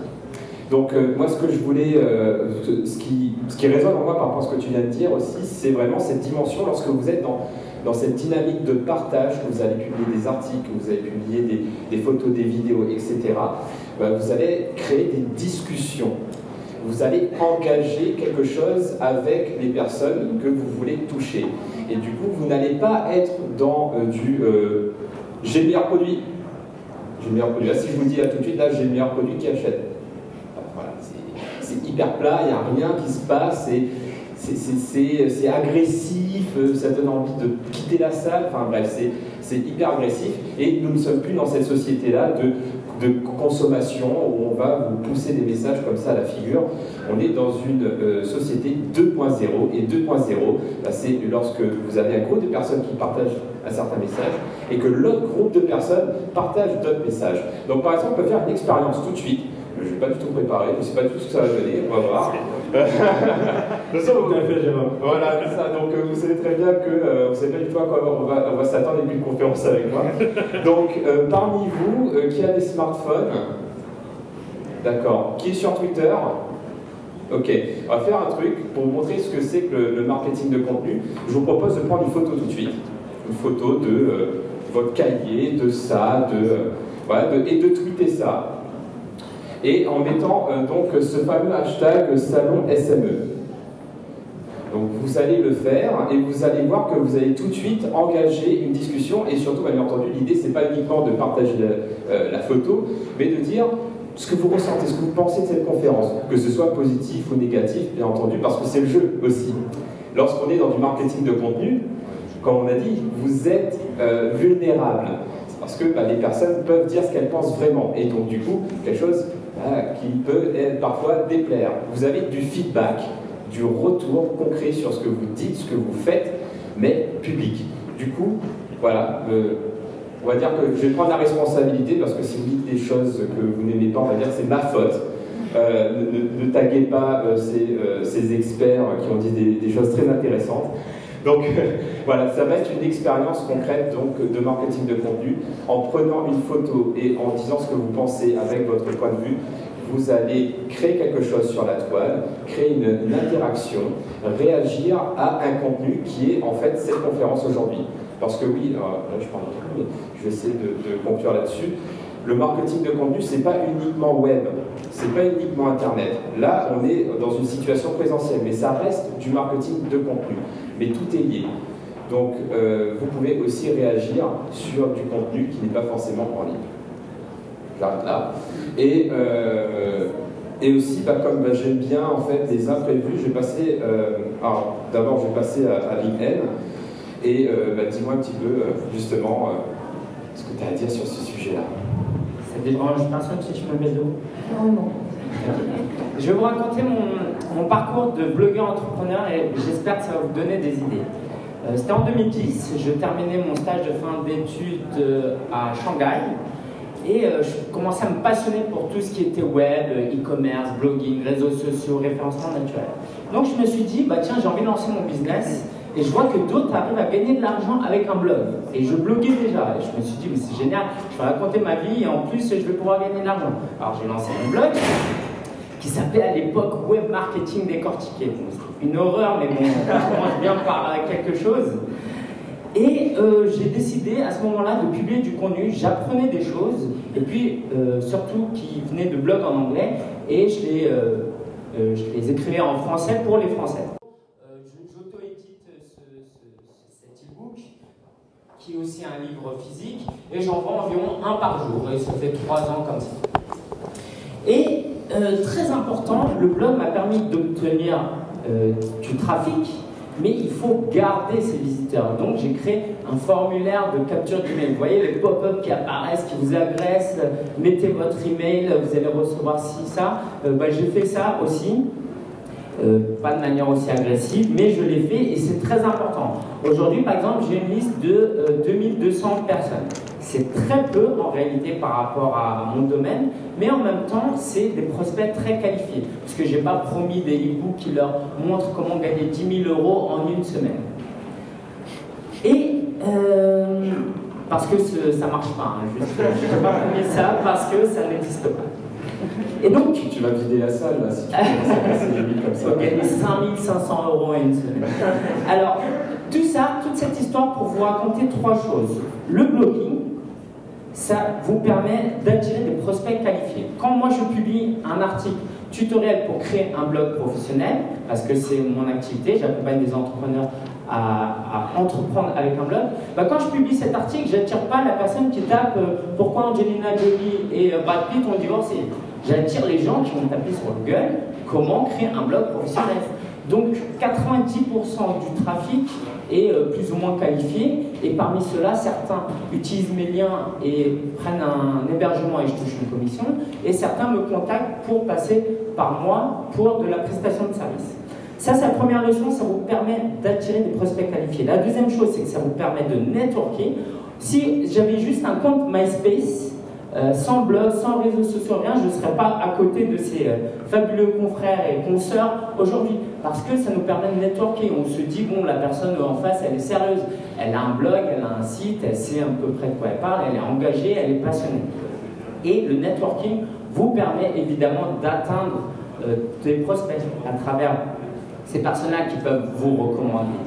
Donc euh, moi ce que je voulais, euh, ce, qui, ce qui résonne en moi par rapport à ce que tu viens de dire aussi, c'est vraiment cette dimension lorsque vous êtes dans, dans cette dynamique de partage, que vous allez publier des articles, que vous allez publier des, des photos, des vidéos, etc., ben, vous allez créer des discussions. Vous allez engager quelque chose avec les personnes que vous voulez toucher. Et du coup, vous n'allez pas être dans euh, du j'ai le meilleur produit. J'ai le meilleur produit. Là, si je vous dis là tout de suite, là, j'ai le meilleur produit qui achète c'est hyper plat, il n'y a rien qui se passe, c'est agressif, ça donne envie de quitter la salle, enfin bref, c'est hyper agressif. Et nous ne sommes plus dans cette société-là de, consommation où on va vous pousser des messages comme ça à la figure. On est dans une euh, société 2.0 et 2.0, bah, c'est lorsque vous avez un groupe de personnes qui partagent un certain message et que l'autre groupe de personnes partage d'autres messages. Donc par exemple, on peut faire une expérience tout de suite je ne vais pas du tout préparer, je ne sais pas du tout ce que ça va donner, on va voir. de toute vous fait, Jérôme. Voilà, c'est ça. Donc, euh, vous savez très bien que euh, vous savez pas du tout à quoi on va, on va s'attendre à une conférence avec moi. Donc, euh, parmi vous, qui a des smartphones? D'accord. Qui est sur Twitter? Ok, on va faire un truc pour vous montrer ce que c'est que le, marketing de contenu. Je vous propose de prendre une photo tout de suite. Une photo de votre cahier, de ça, de, voilà, et de tweeter ça et en mettant euh, donc ce fameux hashtag salon SME. Donc vous allez le faire et vous allez voir que vous allez tout de suite engager une discussion et surtout, bien entendu, l'idée c'est pas uniquement de partager la, euh, la, photo, mais de dire ce que vous ressentez, ce que vous pensez de cette conférence, que ce soit positif ou négatif, bien entendu, parce que c'est le jeu aussi. Lorsqu'on est dans du marketing de contenu, comme on a dit, vous êtes euh, vulnérable. Parce que bah, les personnes peuvent dire ce qu'elles pensent vraiment. Et donc, du coup, quelque chose qui peut parfois déplaire. Vous avez du feedback, du retour concret sur ce que vous dites, ce que vous faites, mais public. Du coup, voilà, euh, on va dire que je vais prendre la responsabilité parce que si vous dites des choses que vous n'aimez pas, on va dire c'est ma faute. Euh, ne, taguez pas euh, ces, experts qui ont dit des choses très intéressantes. Donc [laughs] voilà, ça va être une expérience concrète donc, de marketing de contenu. En prenant une photo et en disant ce que vous pensez avec votre point de vue, vous allez créer quelque chose sur la toile, créer une, interaction, réagir à un contenu qui est en fait cette conférence aujourd'hui. Parce que oui, là je parle mais je vais essayer de, de conclure là-dessus. Le marketing de contenu, c'est pas uniquement web, c'est pas uniquement internet. Là, on est dans une situation présentielle, mais ça reste du marketing de contenu mais tout est lié. Donc, euh, vous pouvez aussi réagir sur du contenu qui n'est pas forcément en ligne. J'arrête là. Et, euh, et aussi, bah, comme bah, j'aime bien en fait des imprévus, je vais passer. Euh, alors, d'abord, je vais passer à, à LinkedIn. Et bah, dis-moi un petit peu, justement, ce que tu as à dire sur ce sujet-là. Ça dérange personne si tu me mets de Non, non. Je vais vous raconter mon, parcours de blogueur entrepreneur et j'espère que ça va vous donner des idées. Euh, c'était en 2010, je terminais mon stage de fin d'études euh, à Shanghai et euh, je commençais à me passionner pour tout ce qui était web, e-commerce, blogging, réseaux sociaux, référencement naturel. Donc je me suis dit, bah tiens, j'ai envie de lancer mon business et je vois que d'autres arrivent à gagner de l'argent avec un blog. Et je bloguais déjà. Et je me suis dit, mais c'est génial, je vais raconter ma vie et en plus, je vais pouvoir gagner de l'argent. Alors j'ai lancé mon blog qui s'appelait à l'époque Web Marketing Décortiqué. une horreur, mais bon, on commence bien par quelque chose. Et euh, j'ai décidé à ce moment-là de publier du contenu, j'apprenais des choses, et puis euh, surtout qui venaient de blogs en anglais, et je euh, je les écrivais en français pour les Français. J'auto-édite cet e-book, aussi un livre physique, et j'en vends environ un par jour, et ça fait trois ans comme ça. Et très important, le blog m'a permis d'obtenir du trafic, mais il faut garder ces visiteurs. Donc j'ai créé un formulaire de capture d'email. Vous voyez les pop-up qui apparaissent, qui vous agressent, mettez votre email, vous allez recevoir ci, ça. Bah, j'ai fait ça aussi. Euh, pas de manière aussi agressive, mais je l'ai fait et c'est très important. Aujourd'hui, par exemple, j'ai une liste de 2200 euh, personnes. C'est très peu en réalité par rapport à mon domaine, mais en même temps, c'est des prospects très qualifiés, parce que je n'ai pas promis des e-books qui leur montrent comment gagner 10 000 euros en une semaine. Et euh, parce que ça ne marche pas, hein, je n'ai pas promis ça parce que ça n'existe pas. Et donc. Tu, vas vider la salle là si tu commences comme ça. gagner 5500 euros à une semaine. Alors, tout ça, toute cette histoire pour vous raconter trois choses. Le blogging, ça vous permet d'attirer des prospects qualifiés. Quand moi je publie un article tutoriel pour créer un blog professionnel, parce que c'est mon activité, j'accompagne des entrepreneurs à, entreprendre avec un blog, bah quand je publie cet article, je n'attire pas la personne qui tape euh, pourquoi Angelina Jolie et euh, Brad Pitt ont divorcé? J'attire les gens qui vont taper sur Google comment créer un blog professionnel. Donc 90% du trafic est euh, plus ou moins qualifié et parmi ceux-là, certains utilisent mes liens et prennent un hébergement et je touche une commission et certains me contactent pour passer par moi pour de la prestation de service. Ça, c'est la première leçon, ça vous permet d'attirer des prospects qualifiés. La deuxième chose, c'est que ça vous permet de networker. Si j'avais juste un compte MySpace, euh, sans blog, sans réseaux sociaux, rien, je ne serais pas à côté de ces euh, fabuleux confrères et consoeurs aujourd'hui. Parce que ça nous permet de networker. On se dit, bon, la personne en face, elle est sérieuse. Elle a un blog, elle a un site, elle sait à peu près de quoi elle parle, elle est engagée, elle est passionnée. Et le networking vous permet évidemment d'atteindre euh, des prospects à travers ces personnes-là qui peuvent vous recommander.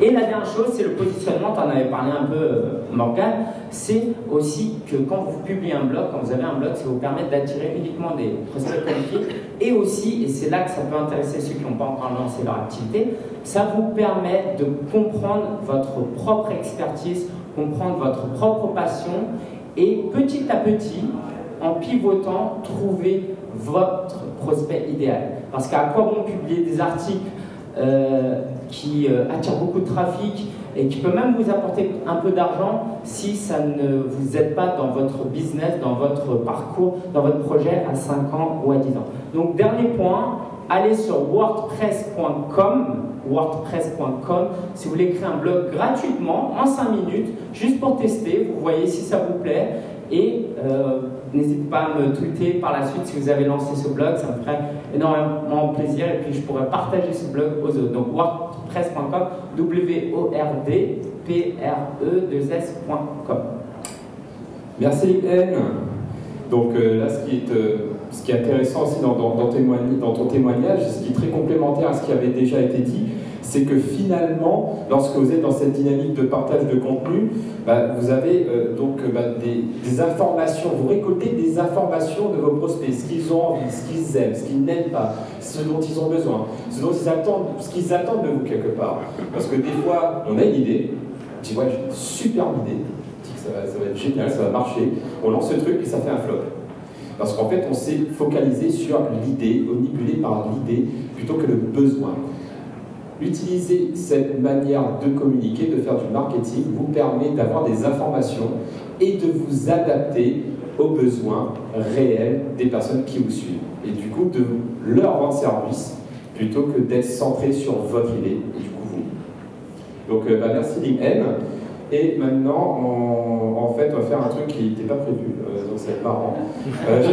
Et la dernière chose, c'est le positionnement, tu en avais parlé un peu, euh, Morgan, c'est aussi que quand vous publiez un blog, quand vous avez un blog, ça vous permet d'attirer uniquement des prospects qualifiés, et aussi, et c'est là que ça peut intéresser ceux qui n'ont pas encore lancé leur activité, ça vous permet de comprendre votre propre expertise, comprendre votre propre passion, et petit à petit, en pivotant, trouver votre prospect idéal. Parce qu'à quoi bon publier des articles euh, qui euh, attire beaucoup de trafic et qui peut même vous apporter un peu d'argent si ça ne vous aide pas dans votre business, dans votre parcours, dans votre projet à 5 ans ou à 10 ans. Donc dernier point, allez sur wordpress.com wordpress.com si vous voulez créer un blog gratuitement en 5 minutes juste pour tester, vous voyez si ça vous plaît et euh, n'hésitez pas à me tweeter par la suite si vous avez lancé ce blog, ça me ferait énormément plaisir et puis je pourrais partager ce blog aux autres. Donc wordpress.com, W-O-R-D-P-R-E-2-S.com. Merci N. Donc euh, là, ce qui, est, euh, ce qui est intéressant aussi dans, dans, dans ton témoignage, ce qui est très complémentaire à ce qui avait déjà été dit, c'est que finalement, lorsque vous êtes dans cette dynamique de partage de contenu, bah, vous avez euh, donc euh, bah, des, informations, vous récoltez des informations de vos prospects, ce qu'ils ont envie, ce qu'ils aiment, ce qu'ils n'aiment pas, ce dont ils ont besoin, ce dont ils attendent, ce qu'ils attendent de vous quelque part. Parce que des fois, on a une idée, on dit ouais, j'ai une superbe idée, ça va, ça va être génial, ça va marcher, on lance ce truc et ça fait un flop. Parce qu'en fait, on s'est focalisé sur l'idée, omnibulé par l'idée, plutôt que le besoin. Utiliser cette manière de communiquer, de faire du marketing, vous permet d'avoir des informations et de vous adapter aux besoins réels des personnes qui vous suivent. Et du coup, de leur rendre service plutôt que d'être centré sur votre idée et du coup vous. Donc, euh, bah, merci LinkedIn. Et maintenant, en fait, va faire un truc qui n'était pas prévu, euh, donc c'est marrant. Euh, je,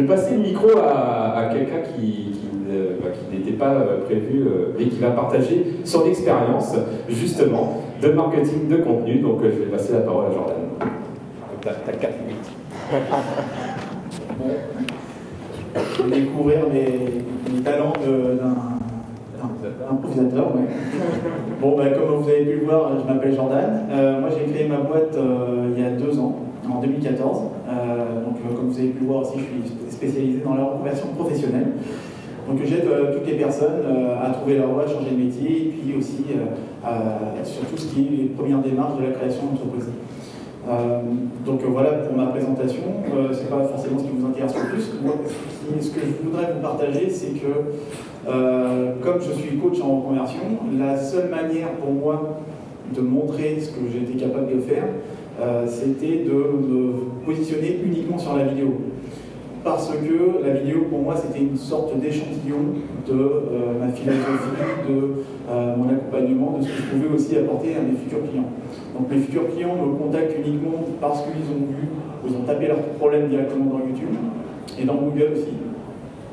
vais passer, le micro à, quelqu'un qui, bah, qui n'était pas euh, prévu euh, et qui va partager son expérience justement de marketing de contenu. Donc euh, je vais passer la parole à Jordan. Tu as, 4 minutes. [laughs] je vais découvrir les, talents d'un improvisateur. [laughs] Bon, bah, comme vous avez pu le voir, je m'appelle Jordan. moi, j'ai créé ma boîte il y a deux ans, en 2014. donc, comme vous avez pu le voir aussi, je suis spécialisé dans la reconversion professionnelle. Donc j'aide euh, toutes les personnes euh, à trouver leur voie, à changer de métier, et puis aussi euh, sur tout ce qui est les premières démarches de la création d'entreprise. donc voilà pour ma présentation. c'est pas forcément ce qui vous intéresse le plus. Moi, ce que je voudrais vous partager, c'est que comme je suis coach en reconversion, la seule manière pour moi de montrer ce que j'étais capable de faire, c'était de me positionner uniquement sur la vidéo parce que la vidéo pour moi c'était une sorte d'échantillon de euh, ma philosophie, de euh, mon accompagnement, de ce que je pouvais aussi apporter à mes futurs clients. Donc mes futurs clients me contactent uniquement parce qu'ils ont vu, ils ont tapé leurs problèmes directement dans YouTube et dans Google aussi.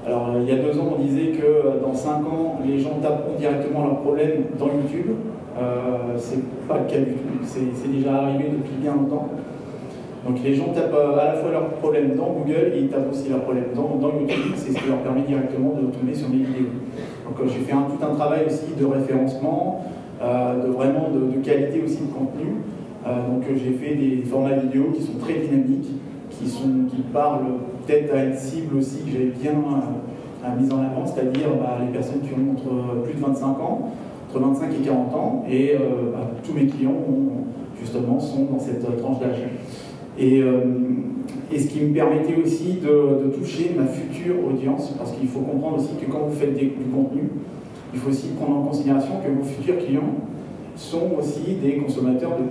Alors il y a deux ans on disait que euh, dans cinq ans les gens taperont directement leurs problèmes dans YouTube. Euh, c'est pas le cas du tout, c'est déjà arrivé depuis bien longtemps. Donc les gens tapent euh, à la fois leurs problèmes dans Google et ils tapent aussi leurs problèmes dans, YouTube. C'est ce qui leur permet directement de tomber sur mes vidéos. Donc euh, j'ai fait tout un travail aussi de référencement, euh, de vraiment de, qualité aussi de contenu. donc j'ai fait des formats vidéo qui sont très dynamiques, qui, parlent peut-être à une cible aussi que j'avais bien mise en avant, c'est-à-dire bah, les personnes qui ont entre plus de 25 ans, entre 25 et 40 ans, et bah, tous mes clients justement sont dans cette tranche d'âge. Euh, et, ce qui me permettait aussi de, toucher ma future audience, parce qu'il faut comprendre aussi que quand vous faites du contenu, il faut aussi prendre en considération que vos futurs clients sont aussi des consommateurs de,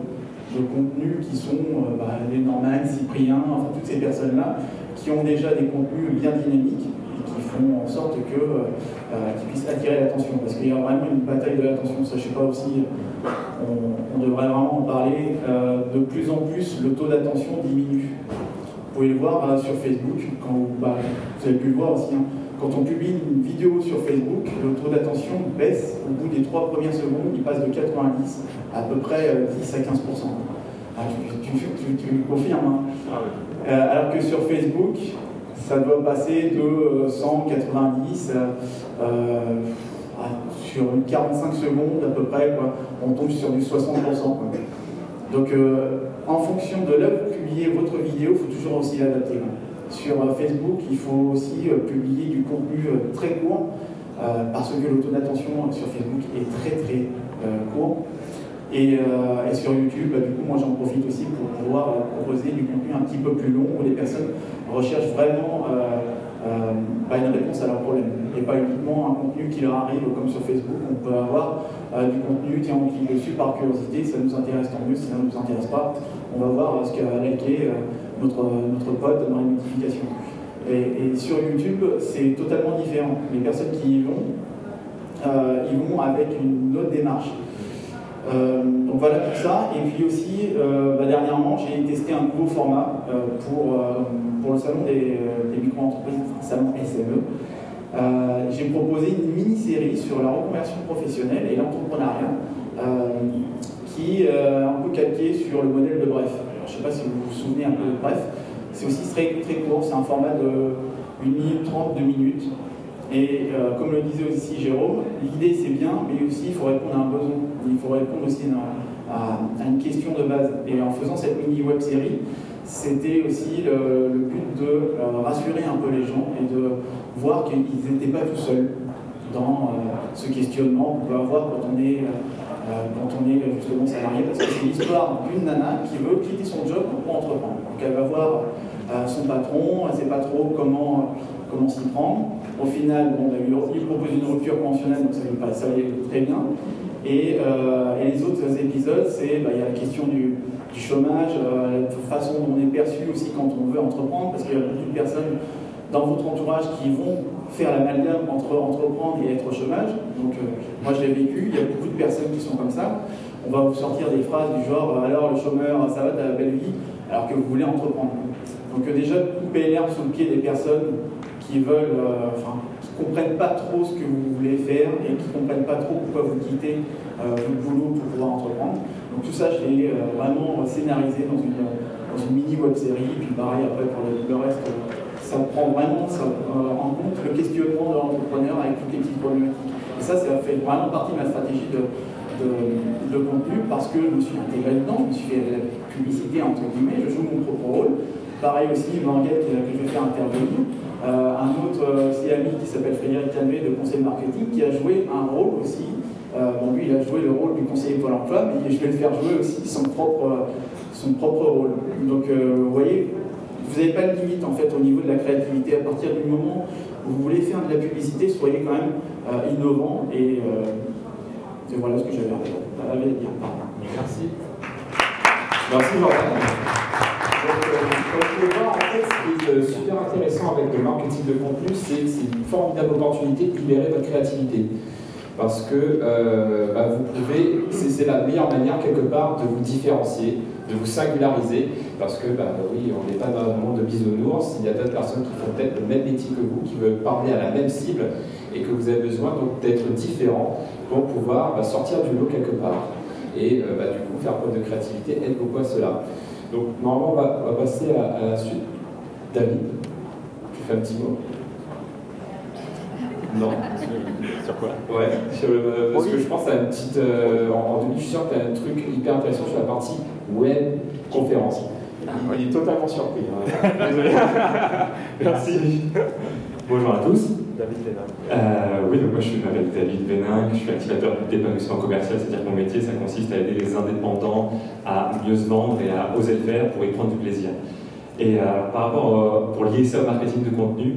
contenu qui sont euh, bah, les Norman, Cyprien, toutes ces personnes-là qui ont déjà des contenus bien dynamiques qui font en sorte que euh, qu'ils puissent attirer l'attention. Parce qu'il y a vraiment une bataille de l'attention. Ça, je sais pas aussi, on, devrait vraiment en parler. Euh, de plus en plus, le taux d'attention diminue. Vous pouvez le voir sur Facebook, quand vous, bah, vous, avez pu le voir aussi. Hein. Quand on publie une vidéo sur Facebook, le taux d'attention baisse au bout des trois premières secondes, il passe de 90 à à peu près 10 à 15 ah, tu, tu, tu, confirmes. Hein. Ah alors que sur Facebook, ça doit passer de 190 euh, euh, sur 45 secondes à peu près, on tombe sur du 60%. Donc euh, en fonction de là où vous publiez votre vidéo, il faut toujours aussi l'adapter. Sur Facebook, il faut aussi publier du contenu très court, parce que le taux d'attention sur Facebook est très très court. Et, sur YouTube, bah, du coup, moi j'en profite aussi pour pouvoir proposer du contenu un petit peu plus long où les personnes recherchent vraiment euh, euh, bah, une réponse à leurs problèmes et pas uniquement un contenu qui leur arrive comme sur Facebook. On peut avoir euh, du contenu, tiens, on clique dessus par curiosité, ça nous intéresse tant mieux, si ça ne nous intéresse pas, on va voir ce qu'a liké notre, notre dans les notifications. Et, sur YouTube, c'est totalement différent. Les personnes qui y vont, ils vont avec une autre démarche. Euh, donc voilà tout ça. Et puis aussi, euh, bah, dernièrement, j'ai testé un nouveau format euh, pour, pour le salon des, micro-entreprises, enfin, salon SME. j'ai proposé une mini-série sur la reconversion professionnelle et l'entrepreneuriat qui est un peu calqué sur le modèle de Bref. Je ne sais pas si vous vous souvenez un peu Bref. C'est aussi très, très court, c'est un format de 1 minute 30, 2 minutes. Et euh, comme le disait aussi Jérôme, l'idée c'est bien, mais aussi il faut répondre à un besoin. Il faut répondre aussi à, une question de base. Et en faisant cette mini web série, c'était aussi le, but de euh, rassurer un peu les gens et de voir qu'ils n'étaient pas tout seuls dans euh, ce questionnement qu'on peut avoir quand on est, quand on est justement salarié. Parce que c'est l'histoire d'une nana qui veut quitter son job pour entreprendre. Donc elle va voir son patron, elle ne sait pas trop comment, comment s'y prendre. Au final, bon, bah, il propose une rupture conventionnelle, donc ça lui passe très bien. Euh, et, les autres épisodes, c'est bah, y a la question du, chômage, euh, la façon dont on est perçu aussi quand on veut entreprendre, parce qu'il y a beaucoup de personnes dans votre entourage qui vont faire l'amalgame entre entreprendre et être au chômage. Donc euh, moi je l'ai vécu, il y a beaucoup de personnes qui sont comme ça. On va vous sortir des phrases du genre alors le chômeur, ça va, t'as la belle vie, alors que vous voulez entreprendre. Donc déjà couper l'herbe sous le pied des personnes qui veulent, euh, enfin, qui comprennent pas trop ce que vous voulez faire et qui comprennent pas trop pourquoi vous quittez euh, votre boulot pour pouvoir entreprendre. Donc tout ça, je l'ai euh, vraiment scénarisé dans une, dans une mini web série. Puis pareil, après pour le, reste, ça prend vraiment ça, en compte le questionnement de l'entrepreneur avec toutes les petites problématiques. Et ça, ça fait vraiment partie de ma stratégie de, de, contenu parce que je me suis intégré dedans, je me suis fait la publicité entre guillemets, je joue mon propre rôle. Pareil aussi, Vanguette que je vais faire intervenir. Euh, un autre euh, ami qui s'appelle Frédéric Calvé de conseil marketing qui a joué un rôle aussi bon, lui, il a joué le rôle du conseiller Pôle emploi, mais je vais le faire jouer aussi son propre, son propre rôle. Donc, vous voyez, vous n'avez pas de limite en fait au niveau de la créativité. À partir du moment où vous voulez faire de la publicité, soyez quand même innovant et, voilà ce que j'avais à dire. Merci. Merci Jordan. Donc, euh, comme vous pouvez voir, en fait, ce qui est euh, super intéressant avec le marketing de contenu, c'est une formidable opportunité de libérer votre créativité. Parce que euh, bah, vous pouvez, c'est la meilleure manière quelque part de vous différencier, de vous singulariser, parce que bah, oui, on n'est pas dans un monde de bisounours, il y a d'autres personnes qui font peut-être le même métier que vous, qui veulent parler à la même cible, et que vous avez besoin donc d'être différent pour pouvoir bah, sortir du lot quelque part. Et bah, du coup, faire preuve de créativité aide beaucoup à cela. Donc normalement, on va, passer à, la suite. David, tu fais un petit mot? Non Sur quoi Ouais, parce que je pense à une petite. Euh, en, 2000, je suis sûr que tu as un truc hyper intéressant sur la partie web conférence. Il est totalement surpris. Hein. [laughs] [laughs] Merci. Bonjour à tous. David Vénin. Euh, oui, donc moi je m'appelle David Vénin, je suis activateur d'épanouissement commercial, c'est-à-dire que mon métier ça consiste à aider les indépendants à mieux se vendre et à oser le faire pour y prendre du plaisir. Et euh, par rapport, pour lier ça au marketing de contenu,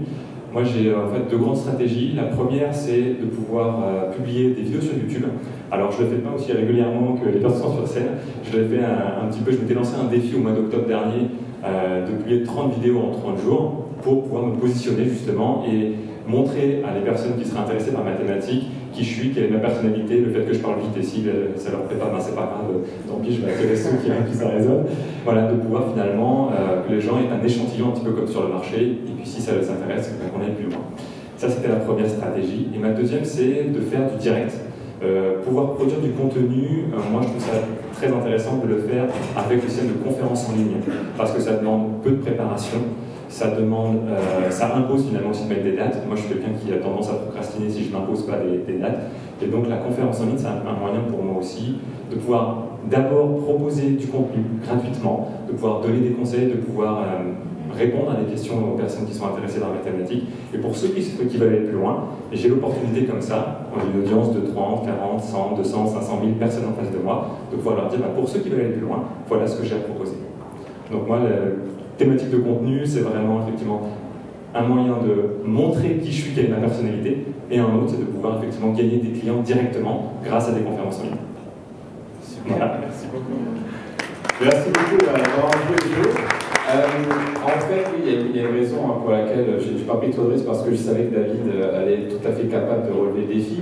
moi j'ai en fait deux grandes stratégies. La première c'est de pouvoir euh, publier des vidéos sur YouTube. Alors je le fais pas aussi régulièrement que les personnes sur scène. Je l'ai fait un, un, petit peu, je m'étais lancé un défi au mois d'octobre dernier de publier 30 vidéos en 30 jours pour pouvoir me positionner justement et montrer à les personnes qui seraient intéressées par mathématiques qui je suis, quelle est ma personnalité, le fait que je parle vite et si ça leur fait pas, ben c'est pas grave, tant pis, je vais attirer ceux qui, qui ça résonne. Voilà, de pouvoir finalement euh, que les gens aient un échantillon un petit peu comme sur le marché, et puis si ça les intéresse, ben, qu'on aille plus loin. Ça, c'était la première stratégie. Et ma deuxième, c'est de faire du direct. Euh, pouvoir produire du contenu, euh, moi je trouve ça très intéressant de le faire avec le système de conférences en ligne, parce que ça demande peu de préparation, ça demande, euh, ça impose finalement aussi de mettre des dates. Moi, je suis quelqu'un qui a tendance à procrastiner si je n'impose pas des, dates. Et donc, la conférence en ligne, c'est un, moyen pour moi aussi de pouvoir d'abord proposer du contenu gratuitement, de pouvoir donner des conseils, de pouvoir euh, répondre à des questions aux personnes qui sont intéressées dans la mathématique. Et pour ceux qui, qui veulent aller plus loin, j'ai l'opportunité comme ça, dans une audience de 30, 40, 100, 200, 500 000 personnes en face de moi, de pouvoir leur dire, bah, pour ceux qui veulent aller plus loin, voilà ce que j'ai à proposer. Donc moi, thématique de contenu, c'est vraiment effectivement un moyen de montrer qui je suis, quelle est ma personnalité, et un autre, c'est de pouvoir effectivement gagner des clients directement grâce à des conférences en ligne. Voilà. Merci beaucoup. Merci beaucoup d'avoir joué le jeu. Euh, en fait, oui, il y, a une raison hein, pour laquelle je n'ai pas pris de risques parce que je savais que David euh, allait être tout à fait capable de relever le défi.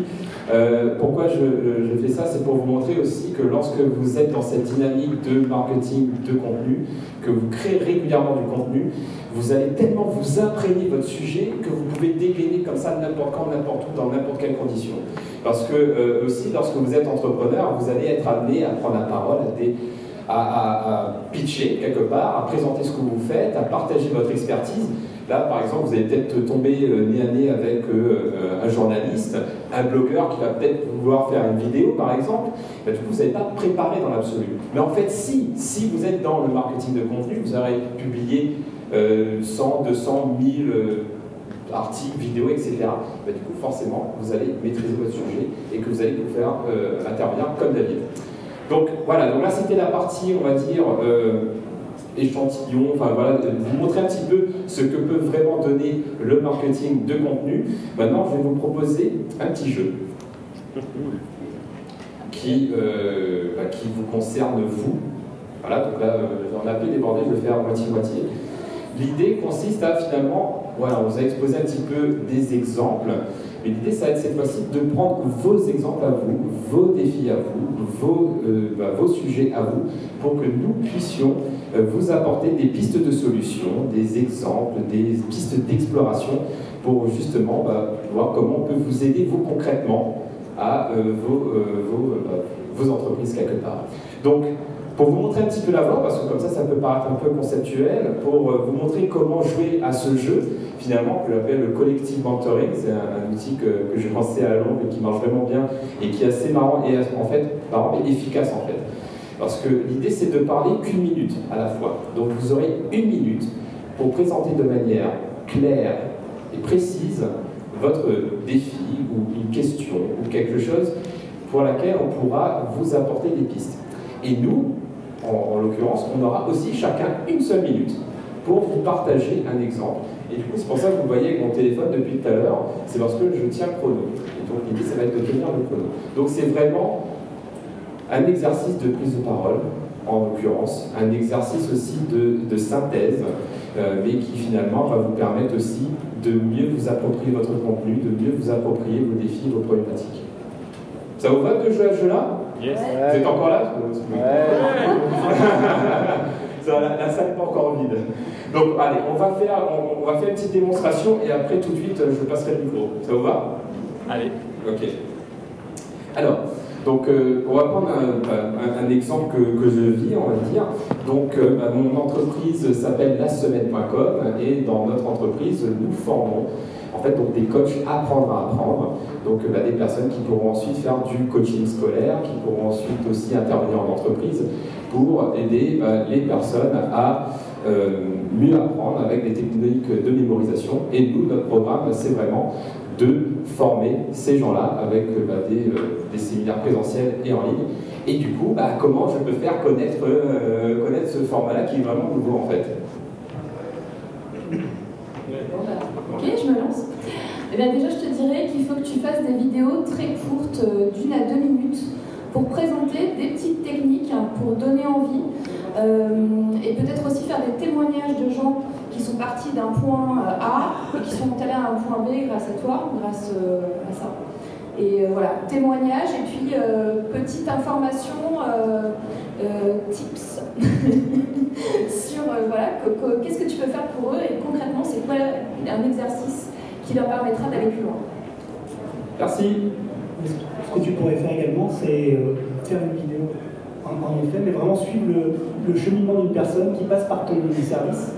Euh, pourquoi je, je, fais ça? C'est pour vous montrer aussi que lorsque vous êtes dans cette dynamique de marketing de contenu, que vous créez régulièrement du contenu, vous allez tellement vous imprégner votre sujet que vous pouvez dégainer comme ça n'importe quand, n'importe où, dans n'importe quelle condition. Parce que aussi, lorsque vous êtes entrepreneur, vous allez être amené à prendre la parole à des à, pitcher quelque part, à présenter ce que vous faites, à partager votre expertise. Là, par exemple, vous allez peut-être tomber euh, nez à nez avec euh, euh, un journaliste, un blogueur qui va peut-être vouloir faire une vidéo, par exemple. du coup, vous n'allez pas préparé dans l'absolu. Mais en fait, si, si vous êtes dans le marketing de contenu, vous aurez publié 100, 200, 1000 articles, vidéos, etc. Bah, du coup, forcément, vous allez maîtriser votre sujet et que vous allez vous faire intervenir comme David. Donc voilà, donc là c'était la partie, on va dire, euh, échantillon, enfin vous montrer un petit peu ce que peut vraiment donner le marketing de contenu. Maintenant, je vais vous proposer un petit jeu qui, euh, bah, qui vous concerne vous. Voilà, donc là, j'en ai un peu débordé, je vais faire moitié-moitié. L'idée consiste à finalement, voilà, on vous a exposé un petit peu des exemples. L'idée, ça va être cette fois-ci de prendre vos exemples à vous, vos défis à vous, vos, euh, bah, sujets à vous, pour que nous puissions euh, vous apporter des pistes de solutions, des exemples, des pistes d'exploration, pour justement bah, voir comment on peut vous aider, vous concrètement, à euh, bah, vos entreprises quelque part. Pour vous montrer un petit peu la voie, parce que comme ça, ça peut paraître un peu conceptuel, pour vous montrer comment jouer à ce jeu, finalement, que j'appelle le collective mentoring. C'est un, outil que, que j'ai lancé à Londres et qui marche vraiment bien et qui est assez marrant et en fait, marrant mais efficace en fait. Parce que l'idée, c'est de parler qu'une minute à la fois. Donc vous aurez une minute pour présenter de manière claire et précise votre défi ou une question ou quelque chose pour laquelle on pourra vous apporter des pistes. Et nous, en, l'occurrence, on aura aussi chacun une seule minute pour vous partager un exemple. Et du coup, c'est pour ça que vous voyez mon téléphone depuis tout à l'heure, c'est parce que je tiens le chrono. Et donc l'idée, ça va être de tenir le chrono. Donc c'est vraiment un exercice de prise de parole, en l'occurrence, un exercice aussi de, synthèse, euh, mais qui finalement va vous permettre aussi de mieux vous approprier votre contenu, de mieux vous approprier vos défis, vos problématiques. Ça vous va de à ce jeu-là? Yes. Vous êtes encore là [laughs] la, salle n'est pas encore vide. Donc allez, on va, faire, on, va faire une petite démonstration et après tout de suite je passerai le micro. Ça vous va? Allez. Ok. Alors, donc, euh, on va prendre un, exemple que, je vis, on va dire. Donc, euh, bah, mon entreprise s'appelle lasemaine.com et dans notre entreprise, nous formons donc des coachs apprendre à apprendre. Donc, bah, des personnes qui pourront ensuite faire du coaching scolaire, qui pourront ensuite aussi intervenir en entreprise pour aider bah, les personnes à euh, mieux apprendre avec des techniques de mémorisation. Et nous, notre programme, c'est vraiment de former ces gens-là avec euh, bah, euh, des, séminaires présentiels et en ligne. Et du coup, bah, comment je peux faire connaître, euh, connaître ce format-là qui est vraiment nouveau en fait? Lance. Eh bien, déjà, je te dirais qu'il faut que tu fasses des vidéos très courtes, d'une à deux minutes, pour présenter des petites techniques, hein, pour donner envie, et peut-être aussi faire des témoignages de gens qui sont partis d'un point euh, A et qui sont allés à un point B grâce à toi, grâce euh, à ça. Et euh, voilà, témoignage et puis petite information, tips [laughs] sur voilà, qu'est-ce que tu peux faire pour eux et concrètement c'est quoi un exercice qui leur permettra d'aller plus loin. Merci. Ce que tu pourrais faire également, c'est faire une vidéo en, effet, mais vraiment suivre le, le cheminement d'une personne qui passe par ton service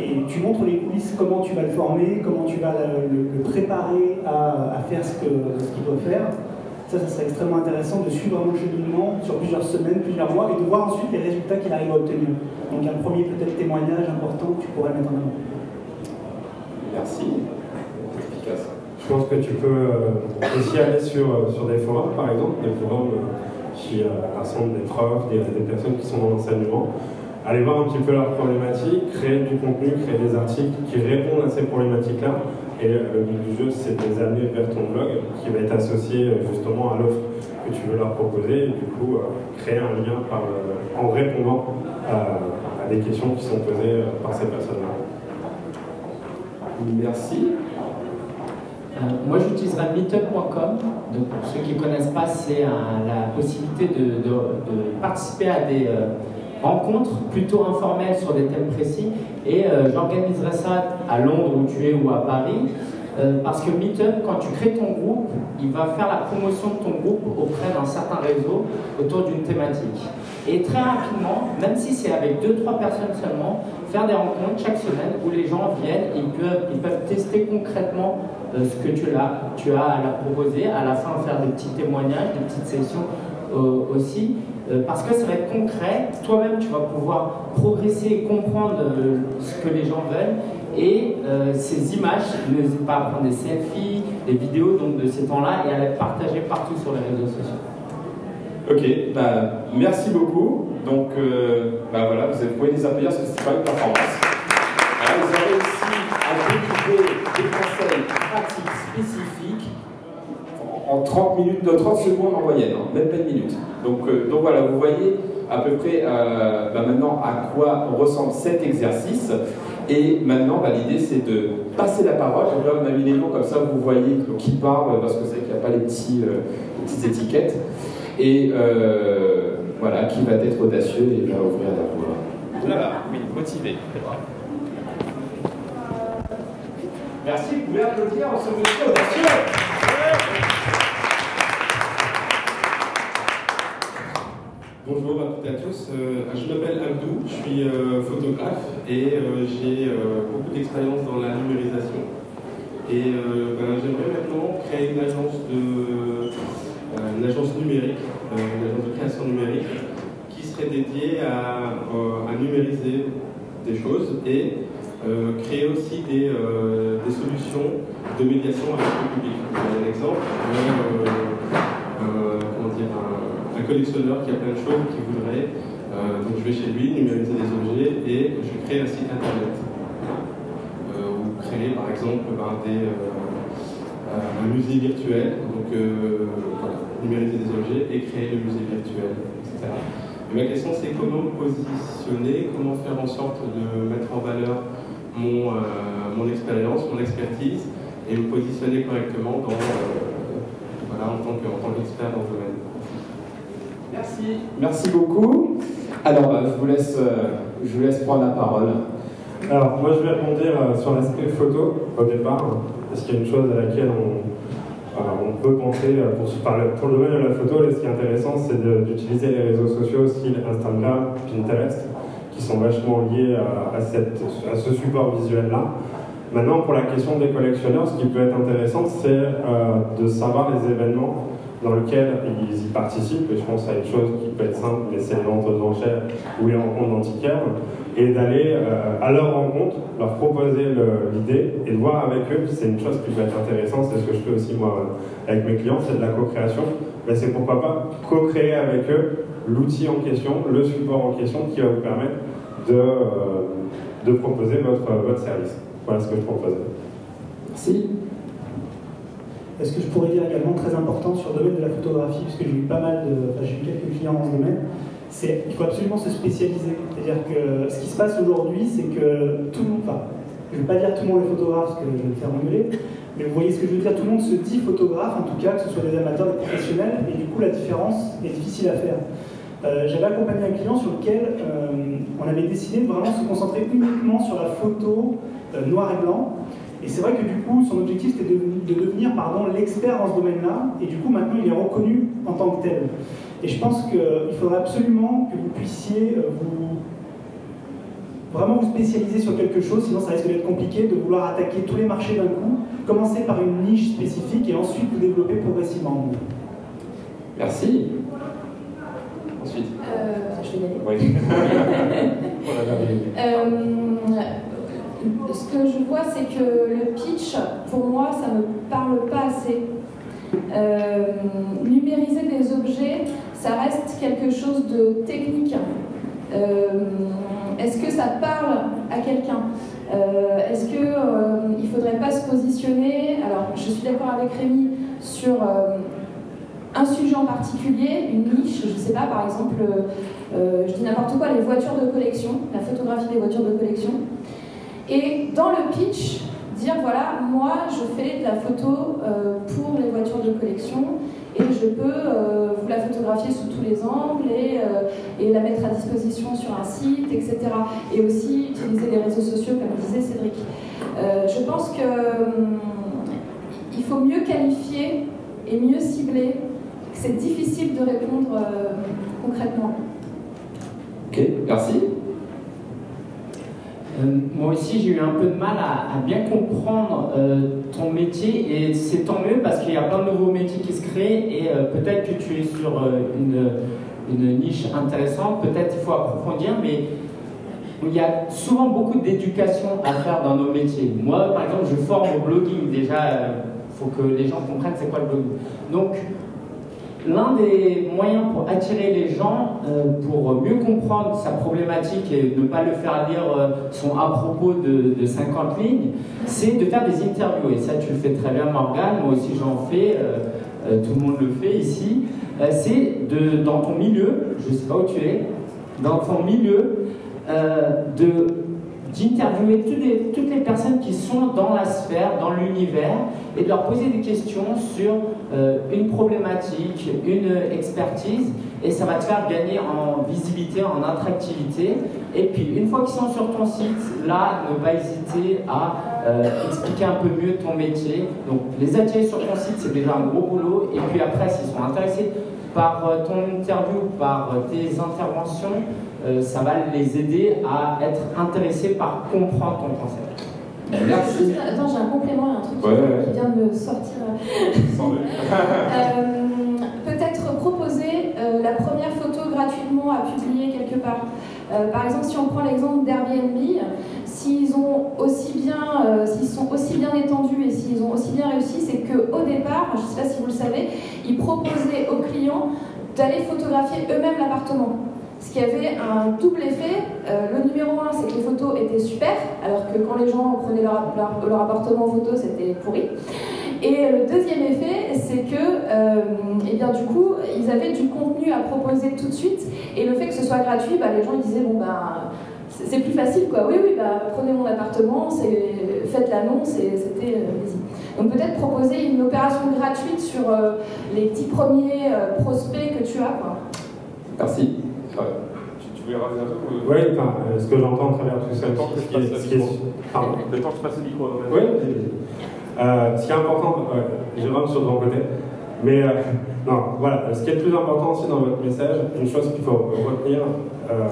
et tu montres les coulisses, comment tu vas le former, comment tu vas le, préparer à, faire ce qu'il doit faire. Ça, ça serait extrêmement intéressant de suivre un cheminement sur plusieurs semaines, plusieurs mois, et de voir ensuite les résultats qu'il arrive à obtenir. Donc un premier peut-être témoignage important que tu pourrais mettre en avant. Merci. Je pense que tu peux euh, aussi aller sur, euh, sur des forums, par exemple, des forums euh, qui rassemblent des profs, des, personnes qui sont dans l'enseignement, aller voir un petit peu leurs problématiques, créer du contenu, créer des articles qui répondent à ces problématiques-là. Et le but du jeu, c'est de les amener vers ton blog qui va être associé justement à l'offre que tu veux leur proposer et du coup créer un lien en répondant à, des questions qui sont posées par ces personnes-là. Merci. Moi, j'utiliserai meetup.com. Donc, pour ceux qui ne connaissent pas, c'est la possibilité de, participer à des, rencontres plutôt informelles sur des thèmes précis et euh, j'organiserai ça à Londres où tu es ou à Paris euh, parce que Meetup, quand tu crées ton groupe, il va faire la promotion de ton groupe auprès d'un certain réseau autour d'une thématique. Et très rapidement, même si c'est avec 2-3 personnes seulement, faire des rencontres chaque semaine où les gens viennent, ils peuvent, ils peuvent tester concrètement euh, ce que tu as, tu as à leur proposer, à la fin faire des petits témoignages, des petites sessions aussi. Euh, parce que ça va être concret, toi-même tu vas pouvoir progresser et comprendre euh, ce que les gens veulent et euh, ces images, n'hésite pas à prendre des selfies, des vidéos donc de ces temps-là et à les partager partout sur les réseaux sociaux. Ok, bah, merci beaucoup. Donc bah, voilà, vous pouvez les appuyer sur cette performance. vous avez réussi à découvrir des conseils pratiques spécifiques en 30 minutes, 30 secondes en moyenne, hein, même pas une minute. Donc, euh, voilà, vous voyez à peu près euh, bah, maintenant à quoi ressemble cet exercice. Et maintenant, bah, l'idée c'est de passer la parole. Donc là, on a mis les noms comme ça, vous voyez qui parle, parce que c'est qu'il n'y a pas les, petits, euh, petites étiquettes. Et voilà, qui va être audacieux et va ouvrir la voie. Voilà, oui, motivé. Merci, vous pouvez applaudir en ce monsieur audacieux. Bonjour à toutes et à tous, euh, je m'appelle Abdou, je suis euh, photographe et euh, j'ai beaucoup d'expérience dans la numérisation. Et ben, j'aimerais maintenant créer une agence, de, une agence numérique, une agence de création numérique qui serait dédiée à, numériser des choses et créer aussi des, des, solutions de médiation avec le public. Un exemple, collectionneur qui a plein de choses qu'il voudrait. donc je vais chez lui, numériser des objets et je crée un site internet. ou créer par exemple ben, des, un musée virtuel, donc numériser des objets et créer le musée virtuel, etc. ma question c'est comment me positionner, comment faire en sorte de mettre en valeur mon, mon expérience, mon expertise et me positionner correctement dans, voilà, en tant qu'expert dans le domaine. Merci. Merci beaucoup. Alors, je vous laisse, je vous laisse prendre la parole. Alors, moi, je vais répondre sur l'aspect photo au départ, parce qu'il y a une chose à laquelle on, on peut penser pour, pour le domaine de la photo. ce qui est intéressant, c'est d'utiliser les réseaux sociaux, style Instagram, Pinterest, qui sont vachement liés à, ce support visuel-là. Maintenant, pour la question des collectionneurs, ce qui peut être intéressant, c'est euh, de savoir les événements dans lesquels ils y participent, je pense à une chose qui peut être simple, c'est les ventes aux enchères ou les rencontres d'antiquaires, et d'aller euh, à leur rencontre, leur proposer l'idée et de voir avec eux, c'est une chose qui peut être intéressante, c'est ce que je fais aussi moi avec mes clients, c'est de la co-création, mais c'est pourquoi pas co-créer avec eux l'outil en question, le support en question qui va vous permettre de, euh, de proposer votre, votre service. Voilà ce que je propose. Merci. Est-ce que je pourrais dire également très important sur le domaine de la photographie, puisque j'ai eu pas mal de, enfin, j'ai eu quelques clients dans ce domaine, qu'il faut absolument se spécialiser. C'est-à-dire que ce qui se passe aujourd'hui, c'est que tout le monde, je ne vais pas dire tout le monde est photographe, parce que je vais me faire engueuler, mais vous voyez ce que je veux dire, tout le monde se dit photographe, en tout cas, que ce soit des amateurs, des professionnels, et du coup la différence est difficile à faire. Euh, j'avais accompagné un client sur lequel euh, on avait décidé de vraiment se concentrer uniquement sur la photo euh, noir et blanc. Et c'est vrai que du coup, son objectif c'était de, devenir l'expert dans ce domaine-là, et du coup maintenant il est reconnu en tant que tel. Et je pense qu'il faudrait absolument que vous puissiez vous, vraiment vous spécialiser sur quelque chose, sinon ça risque d'être compliqué de vouloir attaquer tous les marchés d'un coup, commencer par une niche spécifique et ensuite vous développer progressivement. Merci. Ensuite. Euh, je vais y aller. Oui. [laughs] euh, ce que je vois, c'est que le pitch, pour moi, ça ne me parle pas assez. Euh, numériser des objets, ça reste quelque chose de technique. Euh, est-ce que ça parle à quelqu'un? Euh, Est-ce qu'il ne faudrait pas se positionner? Alors, je suis d'accord avec Rémi sur un sujet en particulier, une niche, je ne sais pas, par exemple, je dis n'importe quoi, les voitures de collection, la photographie des voitures de collection. Et dans le pitch, dire voilà, moi je fais de la photo euh, pour les voitures de collection et je peux euh, vous la photographier sous tous les angles euh, et, la mettre à disposition sur un site, etc. Et aussi utiliser les réseaux sociaux, comme disait Cédric. je pense qu'il hum, faut mieux qualifier et mieux cibler, c'est difficile de répondre concrètement. Ok, merci. Euh, moi aussi, j'ai eu un peu de mal à, bien comprendre euh, ton métier et c'est tant mieux parce qu'il y a plein de nouveaux métiers qui se créent et euh, peut-être que tu es sur une, niche intéressante, peut-être il faut approfondir, mais il y a souvent beaucoup d'éducation à faire dans nos métiers. Moi, par exemple, je forme au blogging. Déjà, il faut que les gens comprennent c'est quoi le blogging. Donc, L'un des moyens pour attirer les gens, euh, pour mieux comprendre sa problématique et ne pas le faire lire euh, son à propos de, 50 lignes, c'est de faire des interviews. Et ça, tu le fais très bien, Morgane, moi aussi j'en fais, euh, tout le monde le fait ici. c'est dans ton milieu, je ne sais pas où tu es, dans ton milieu, d'interviewer toutes les, toutes les personnes qui sont dans la sphère, dans l'univers, et de leur poser des questions sur une problématique, une expertise, et ça va te faire gagner en visibilité, en attractivité. Et puis, une fois qu'ils sont sur ton site, là, ne pas hésiter à euh, expliquer un peu mieux ton métier. Donc, les attirer sur ton site, c'est déjà un gros boulot. Et puis après, s'ils sont intéressés par euh, ton interview, par tes interventions, euh, ça va les aider à être intéressés par comprendre ton concept. Merci. Attends, j'ai un complément, un truc qui vient de me sortir. [laughs] Euh, peut-être proposer euh, la première photo gratuitement à publier quelque part. par exemple, si on prend l'exemple d'Airbnb, s'ils ont aussi bien, s'ils sont aussi bien étendus et s'ils ont aussi bien réussi, c'est qu'au départ, je ne sais pas si vous le savez, ils proposaient aux clients d'aller photographier eux-mêmes l'appartement. Ce qui avait un double effet. Euh, le numéro un, c'est que les photos étaient super, alors que quand les gens prenaient leur, leur, appartement en photo, c'était pourri. Et le deuxième effet, c'est que, euh, eh bien, du coup, ils avaient du contenu à proposer tout de suite. Et le fait que ce soit gratuit, bah, les gens disaient bon ben, c'est plus facile quoi. Oui oui, bah, prenez mon appartement, faites l'annonce et c'était euh, Donc peut-être proposer une opération gratuite sur les dix premiers prospects que tu as quoi. Merci. Tu, voulais rajouter un truc Oui, enfin, euh, ce que j'entends à travers tout ça, le temps que je passe le micro. Le temps que je passe le micro. Oui, euh, ce qui est important, je Jérôme sur ton côté, mais euh, non, voilà, ce qui est le plus important aussi dans votre message, une chose qu'il faut retenir,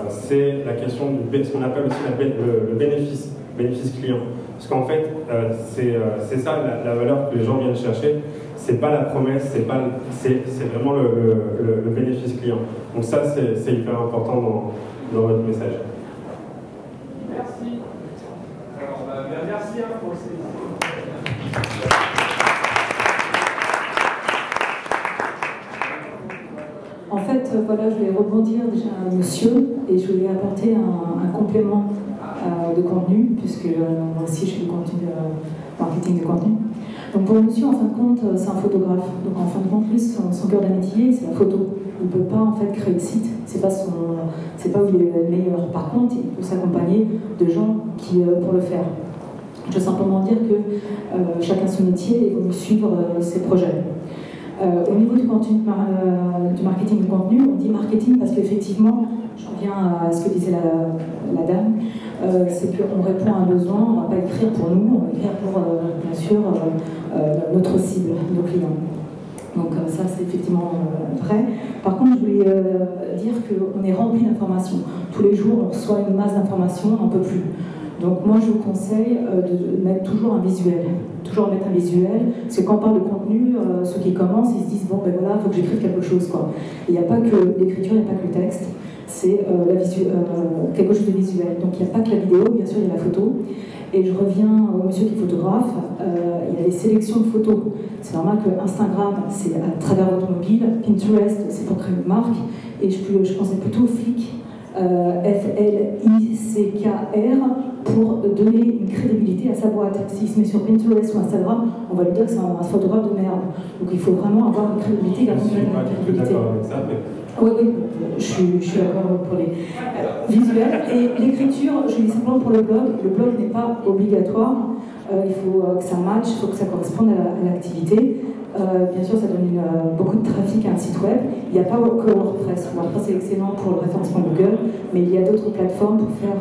c'est la question du ce qu'on appelle aussi le, bénéfice, bénéfice client. Parce qu'en fait, c'est ça la, valeur que les gens viennent chercher c'est pas la promesse, c'est pas, c'est, vraiment le, le, bénéfice client. Donc ça, c'est, hyper important dans, dans, votre message. Merci. Alors, merci hein, pour fait, voilà, je vais rebondir déjà à monsieur et je voulais apporter un, complément euh, de contenu, puisque euh, moi aussi je fais du contenu, de marketing de contenu. Donc pour monsieur, en fin de compte, euh, c'est un photographe. Donc en fin de compte, lui, son, cœur d'amitié, c'est la photo. Il ne peut pas en fait créer le site. C'est pas son, c'est pas où il est le meilleur. Par contre, il peut s'accompagner de gens qui euh, pour le faire. Je veux simplement dire que euh, chacun son métier et vous suivre ses projets. Au niveau du, contenu, du marketing contenu, on dit marketing parce qu'effectivement, je reviens à ce que disait la, dame, c'est qu'on répond à un besoin, on ne va pas écrire pour nous, on va écrire pour, bien sûr, euh, notre cible, nos clients. Donc euh, ça, c'est effectivement euh, vrai. Par contre, je voulais dire qu'on est rempli d'informations. Tous les jours, on reçoit une masse d'informations, on n'en peut plus. Donc moi, je vous conseille de mettre toujours un visuel. Toujours mettre un visuel. Parce que quand on parle de contenu, ceux qui commencent, ils se disent, bon, ben voilà, il faut que j'écrive quelque chose. Quoi. Il n'y a pas que l'écriture, il n'y a pas que le texte. C'est quelque chose de visuel. Donc il n'y a pas que la vidéo, bien sûr, il y a la photo. Et je reviens au monsieur qui est photographe. Euh, il y a des sélections de photos. C'est normal que Instagram, c'est à travers votre mobile. Pinterest, c'est pour créer une marque. Et je, je pensais plutôt Flick, euh, F-L-I-C-K-R, pour donner une crédibilité à sa boîte. S'il se met sur Pinterest ou Instagram, on va lui dire que c'est un, photographe de merde. Donc il faut vraiment avoir une crédibilité. Je suis pas d'accord avec ça, mais oui, oui, je, suis d'accord pour les euh, visuels. Et l'écriture, je dis simplement pour le blog, le blog n'est pas obligatoire. Euh, il faut euh, que ça matche, il faut que ça corresponde à l'activité. Bien sûr, ça donne beaucoup de trafic à un site web. Il n'y a pas que WordPress. WordPress est excellent pour le référencement Google, mais il y a d'autres plateformes pour faire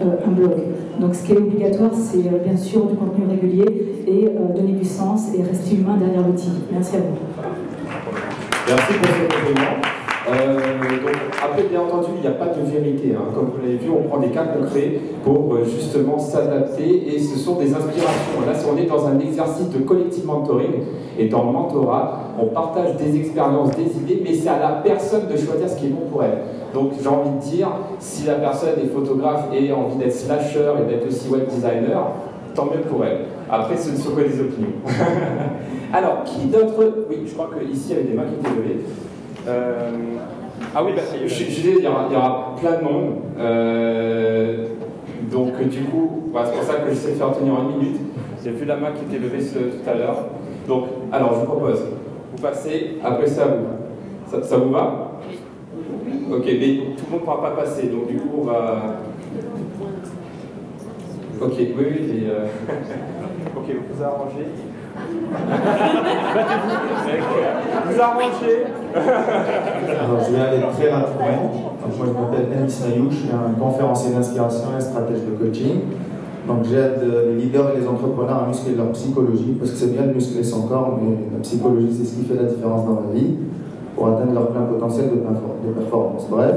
un blog. Donc, ce qui est obligatoire, c'est bien sûr du contenu régulier et donner du sens et rester humain derrière l'outil. Merci à vous. Merci pour ce. Euh, donc, après, bien entendu, il n'y a pas de vérité. Hein. Comme vous l'avez vu, on prend des cas concrets pour euh, justement s'adapter et ce sont des inspirations. Là, on est dans un exercice de collective mentoring et dans le mentorat, on partage des expériences, des idées, mais c'est à la personne de choisir ce qui est bon pour elle. Donc, j'ai envie de dire, si la personne est photographe et a envie d'être slasher et d'être aussi web designer, tant mieux pour elle. Après, ce ne sont que des opinions. [laughs] Alors, qui d'autre? Oui, je crois qu'ici, il y avait des mains qui étaient levées. Euh, ah oui, bah, je, je disais, il y, aura, il y, aura, plein de monde. Euh, donc, du coup, bah, c'est pour ça que j'essaie de faire tenir une minute. J'ai vu la main qui était levée tout à l'heure. Donc, alors, je vous propose, vous passez, après ça, vous. Ça, vous va? Ok, mais tout le monde ne pourra pas passer, donc du coup, on va. Ok, oui, oui, et, euh... ok, vous vous arrangez. Vous arrangez Alors, je vais aller très rapidement. moi, je m'appelle Anis Nayou, je suis un conférencier d'inspiration et stratège de coaching. Donc, j'aide les leaders et les entrepreneurs à muscler leur psychologie, parce que c'est bien de muscler son corps, mais la psychologie, c'est ce qui fait la différence dans la vie, pour atteindre leur plein potentiel de performance. Bref,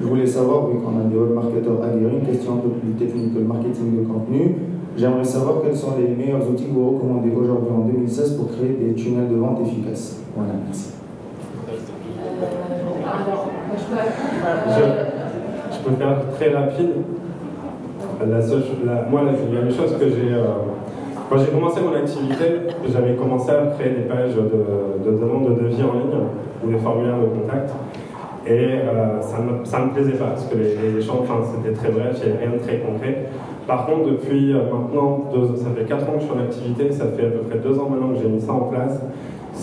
je voulais savoir, vu qu'on a des web marketeurs aguerris, une question un peu plus technique que le marketing de contenu. J'aimerais savoir quels sont les meilleurs outils que vous recommandez aujourd'hui en 2016 pour créer des tunnels de vente efficaces. Voilà, merci. Je, peux faire très rapide. La seule, la, moi, il y a une chose que j'ai. Euh, Quand j'ai commencé mon activité, j'avais commencé à créer des pages de, de demande de devis en ligne ou des formulaires de contact. Et euh, ça ne me, me, plaisait pas, parce que les, les échanges, enfin, c'était très bref, il n'y avait rien de très concret. Par contre, depuis euh, maintenant, ça fait 4 ans que je suis en activité, ça fait à peu près 2 ans maintenant que j'ai mis ça en place.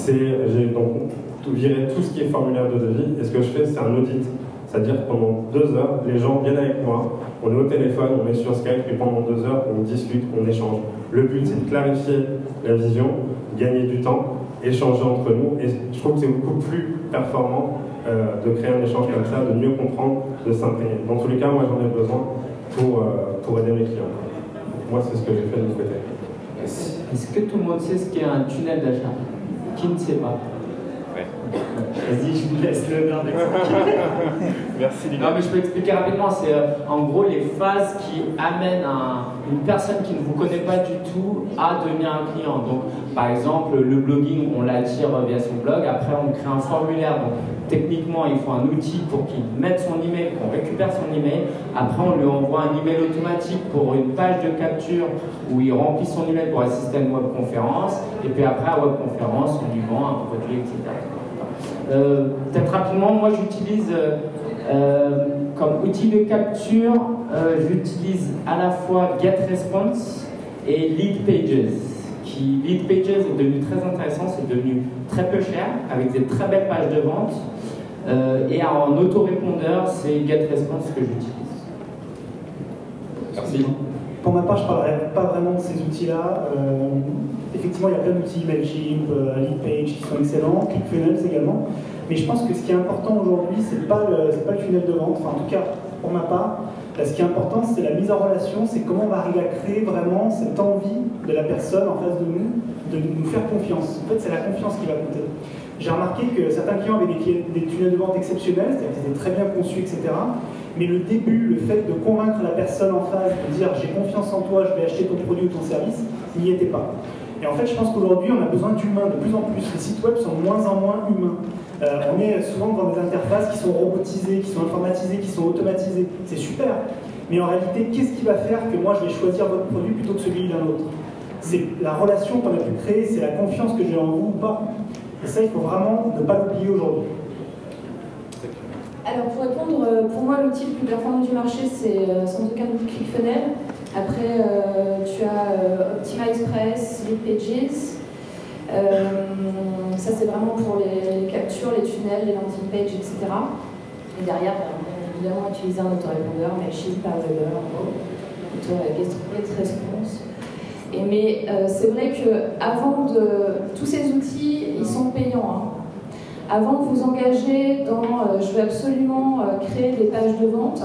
J'ai donc viré tout ce qui est formulaire de devis, et ce que je fais, c'est un audit. C'est-à-dire pendant 2 heures, les gens viennent avec moi, on est au téléphone, on est sur Skype, et pendant 2 heures, on discute, on échange. Le but, c'est de clarifier la vision, gagner du temps, échanger entre nous, et je trouve que c'est beaucoup plus performant euh, de créer un échange comme ça, de mieux comprendre, de s'imprégner. Dans tous les cas, moi j'en ai besoin pour, euh, pour aider mes clients. Moi, c'est ce que j'ai fait de mon côté. Est-ce que tout le monde sait ce qu'est un tunnel d'achat? Qui ne sait pas? Vas-y, je vous laisse le verre [laughs] Merci Non, mais je peux expliquer rapidement. C'est euh, en gros les phases qui amènent une personne qui ne vous connaît pas du tout à devenir un client. Donc, par exemple, le blogging, on l'attire via son blog. Après, on crée un formulaire. Donc, techniquement, il faut un outil pour qu'il mette son email, qu'on récupère son email. Après, on lui envoie un email automatique pour une page de capture où il remplit son email pour assister à une webconférence. Et puis après, à webconférence, on lui vend un produit, etc. Euh, peut-être rapidement, moi j'utilise euh, euh, comme outil de capture, j'utilise à la fois GetResponse et LeadPages. Qui, LeadPages est devenu très intéressant, c'est devenu très peu cher, avec des très belles pages de vente. Et en autorépondeur, c'est GetResponse que j'utilise. Merci. Pour ma part, je ne parlerai pas vraiment de ces outils-là. effectivement, il y a plein d'outils, Mailchimp, LeadPage qui sont excellents, ClickFunnels également. Mais je pense que ce qui est important aujourd'hui, ce n'est pas, le, pas le tunnel de vente, enfin, en tout cas pour ma part. Ce qui est important, c'est la mise en relation, c'est comment on va arriver à créer vraiment cette envie de la personne en face de nous de nous faire confiance. En fait, c'est la confiance qui va compter. J'ai remarqué que certains clients avaient des, tunnels de vente exceptionnels, c'est-à-dire qu'ils étaient très bien conçus, etc. Mais le début, le fait de convaincre la personne en face, de dire j'ai confiance en toi, je vais acheter ton produit ou ton service, n'y était pas. Et en fait, je pense qu'aujourd'hui, on a besoin d'humains de plus en plus. Les sites web sont de moins en moins humains. Euh, on est souvent dans des interfaces qui sont robotisées, qui sont informatisées, qui sont automatisées. C'est super. Mais en réalité, qu'est-ce qui va faire que moi je vais choisir votre produit plutôt que celui d'un autre? C'est la relation qu'on a pu créer, c'est la confiance que j'ai en vous ou pas. Et ça, il faut vraiment ne pas l'oublier aujourd'hui. Alors pour répondre, euh, pour moi l'outil le plus performant du marché c'est euh, sans aucun doute ClickFunnels. Après tu as Optima Express, Pages. Euh, ça, c'est vraiment pour les, captures, les tunnels, les landing pages, etc. Et derrière, bien évidemment, utiliser un autorépondeur, Mailchimp, Powerweber, Get Response. Mais euh, c'est vrai que avant de tous ces outils, ils sont payants. Hein. Avant de vous engager dans euh, je veux absolument créer des pages de vente,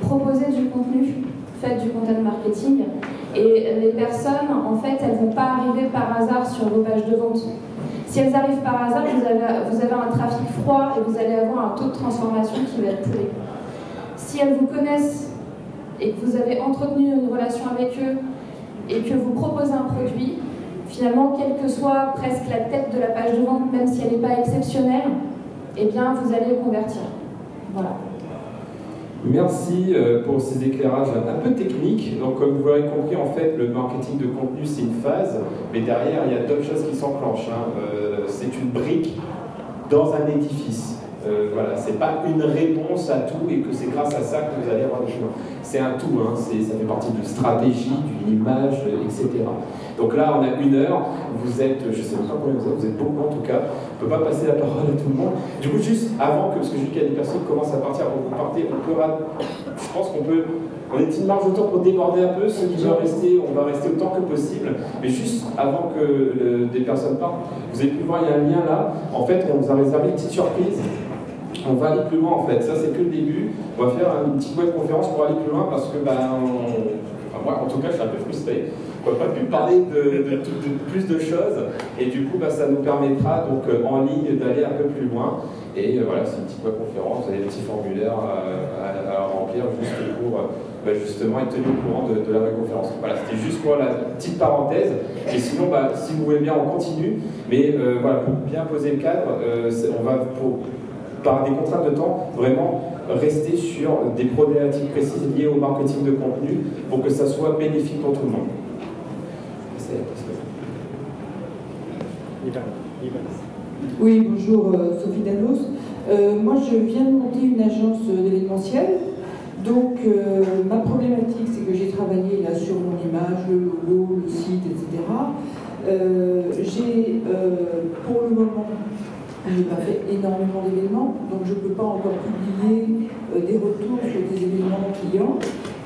proposer du contenu, faites du content marketing, et les personnes, en fait, elles ne vont pas arriver par hasard sur vos pages de vente. Si elles arrivent par hasard, vous avez, vous avez un trafic froid et vous allez avoir un taux de transformation qui va être pourri. Si elles vous connaissent et que vous avez entretenu une relation avec eux et que vous proposez un produit, finalement, quelle que soit presque la tête de la page de vente, même si elle n'est pas exceptionnelle, eh bien, vous allez convertir. Voilà. Merci euh, pour ces éclairages un peu techniques. Donc, comme vous l'avez compris, en fait, le marketing de contenu, c'est une phase, mais derrière, il y a d'autres choses qui s'enclenchent. Hein. Euh, c'est une brique dans un édifice. Euh, voilà, c'est pas une réponse à tout et que c'est grâce à ça que vous allez avoir des choses. C'est un tout, hein. ça fait partie d'une stratégie, d'une image, etc. Donc là, on a une heure, vous êtes, je sais pas combien vous êtes, vous êtes beaucoup en tout cas, on ne peut pas passer la parole à tout le monde. Du coup, juste avant que, parce que je dis qu'il y a des personnes qui commencent à partir, avant que vous partez, on peut, je pense qu'on peut, on est une marge de temps pour déborder un peu, ceux qui veulent rester, on va rester autant que possible, mais juste avant que des personnes partent, vous avez pu voir, il y a un lien là, en fait, on vous a réservé une petite surprise on va aller plus loin en fait. Ça, c'est que le début. On va faire une petite web conférence pour aller plus loin parce que, moi, en tout cas, je suis un peu frustré. On n'a pas pu parler de, plus de choses et du coup, ben, ça nous permettra donc euh, en ligne d'aller un peu plus loin. Et euh, voilà, c'est une petite web conférence. Vous avez des petits formulaires à, remplir juste pour euh, ben, justement être tenu au courant de, la web conférence. Voilà, c'était juste pour la petite parenthèse. Et sinon, ben, si vous voulez bien, on continue. Mais voilà, pour bien poser le cadre, on va pour par des contraintes de temps, vraiment rester sur des problématiques précises liées au marketing de contenu pour que ça soit bénéfique pour tout le monde. Oui, bonjour Sophie Dallos. moi, je viens de monter une agence d'événementiel. Donc, ma problématique, c'est que j'ai travaillé là sur mon image, le logo, le site, etc. j'ai, pour le moment, je n'ai pas fait énormément d'événements, donc je ne peux pas encore publier euh, des retours sur des événements clients.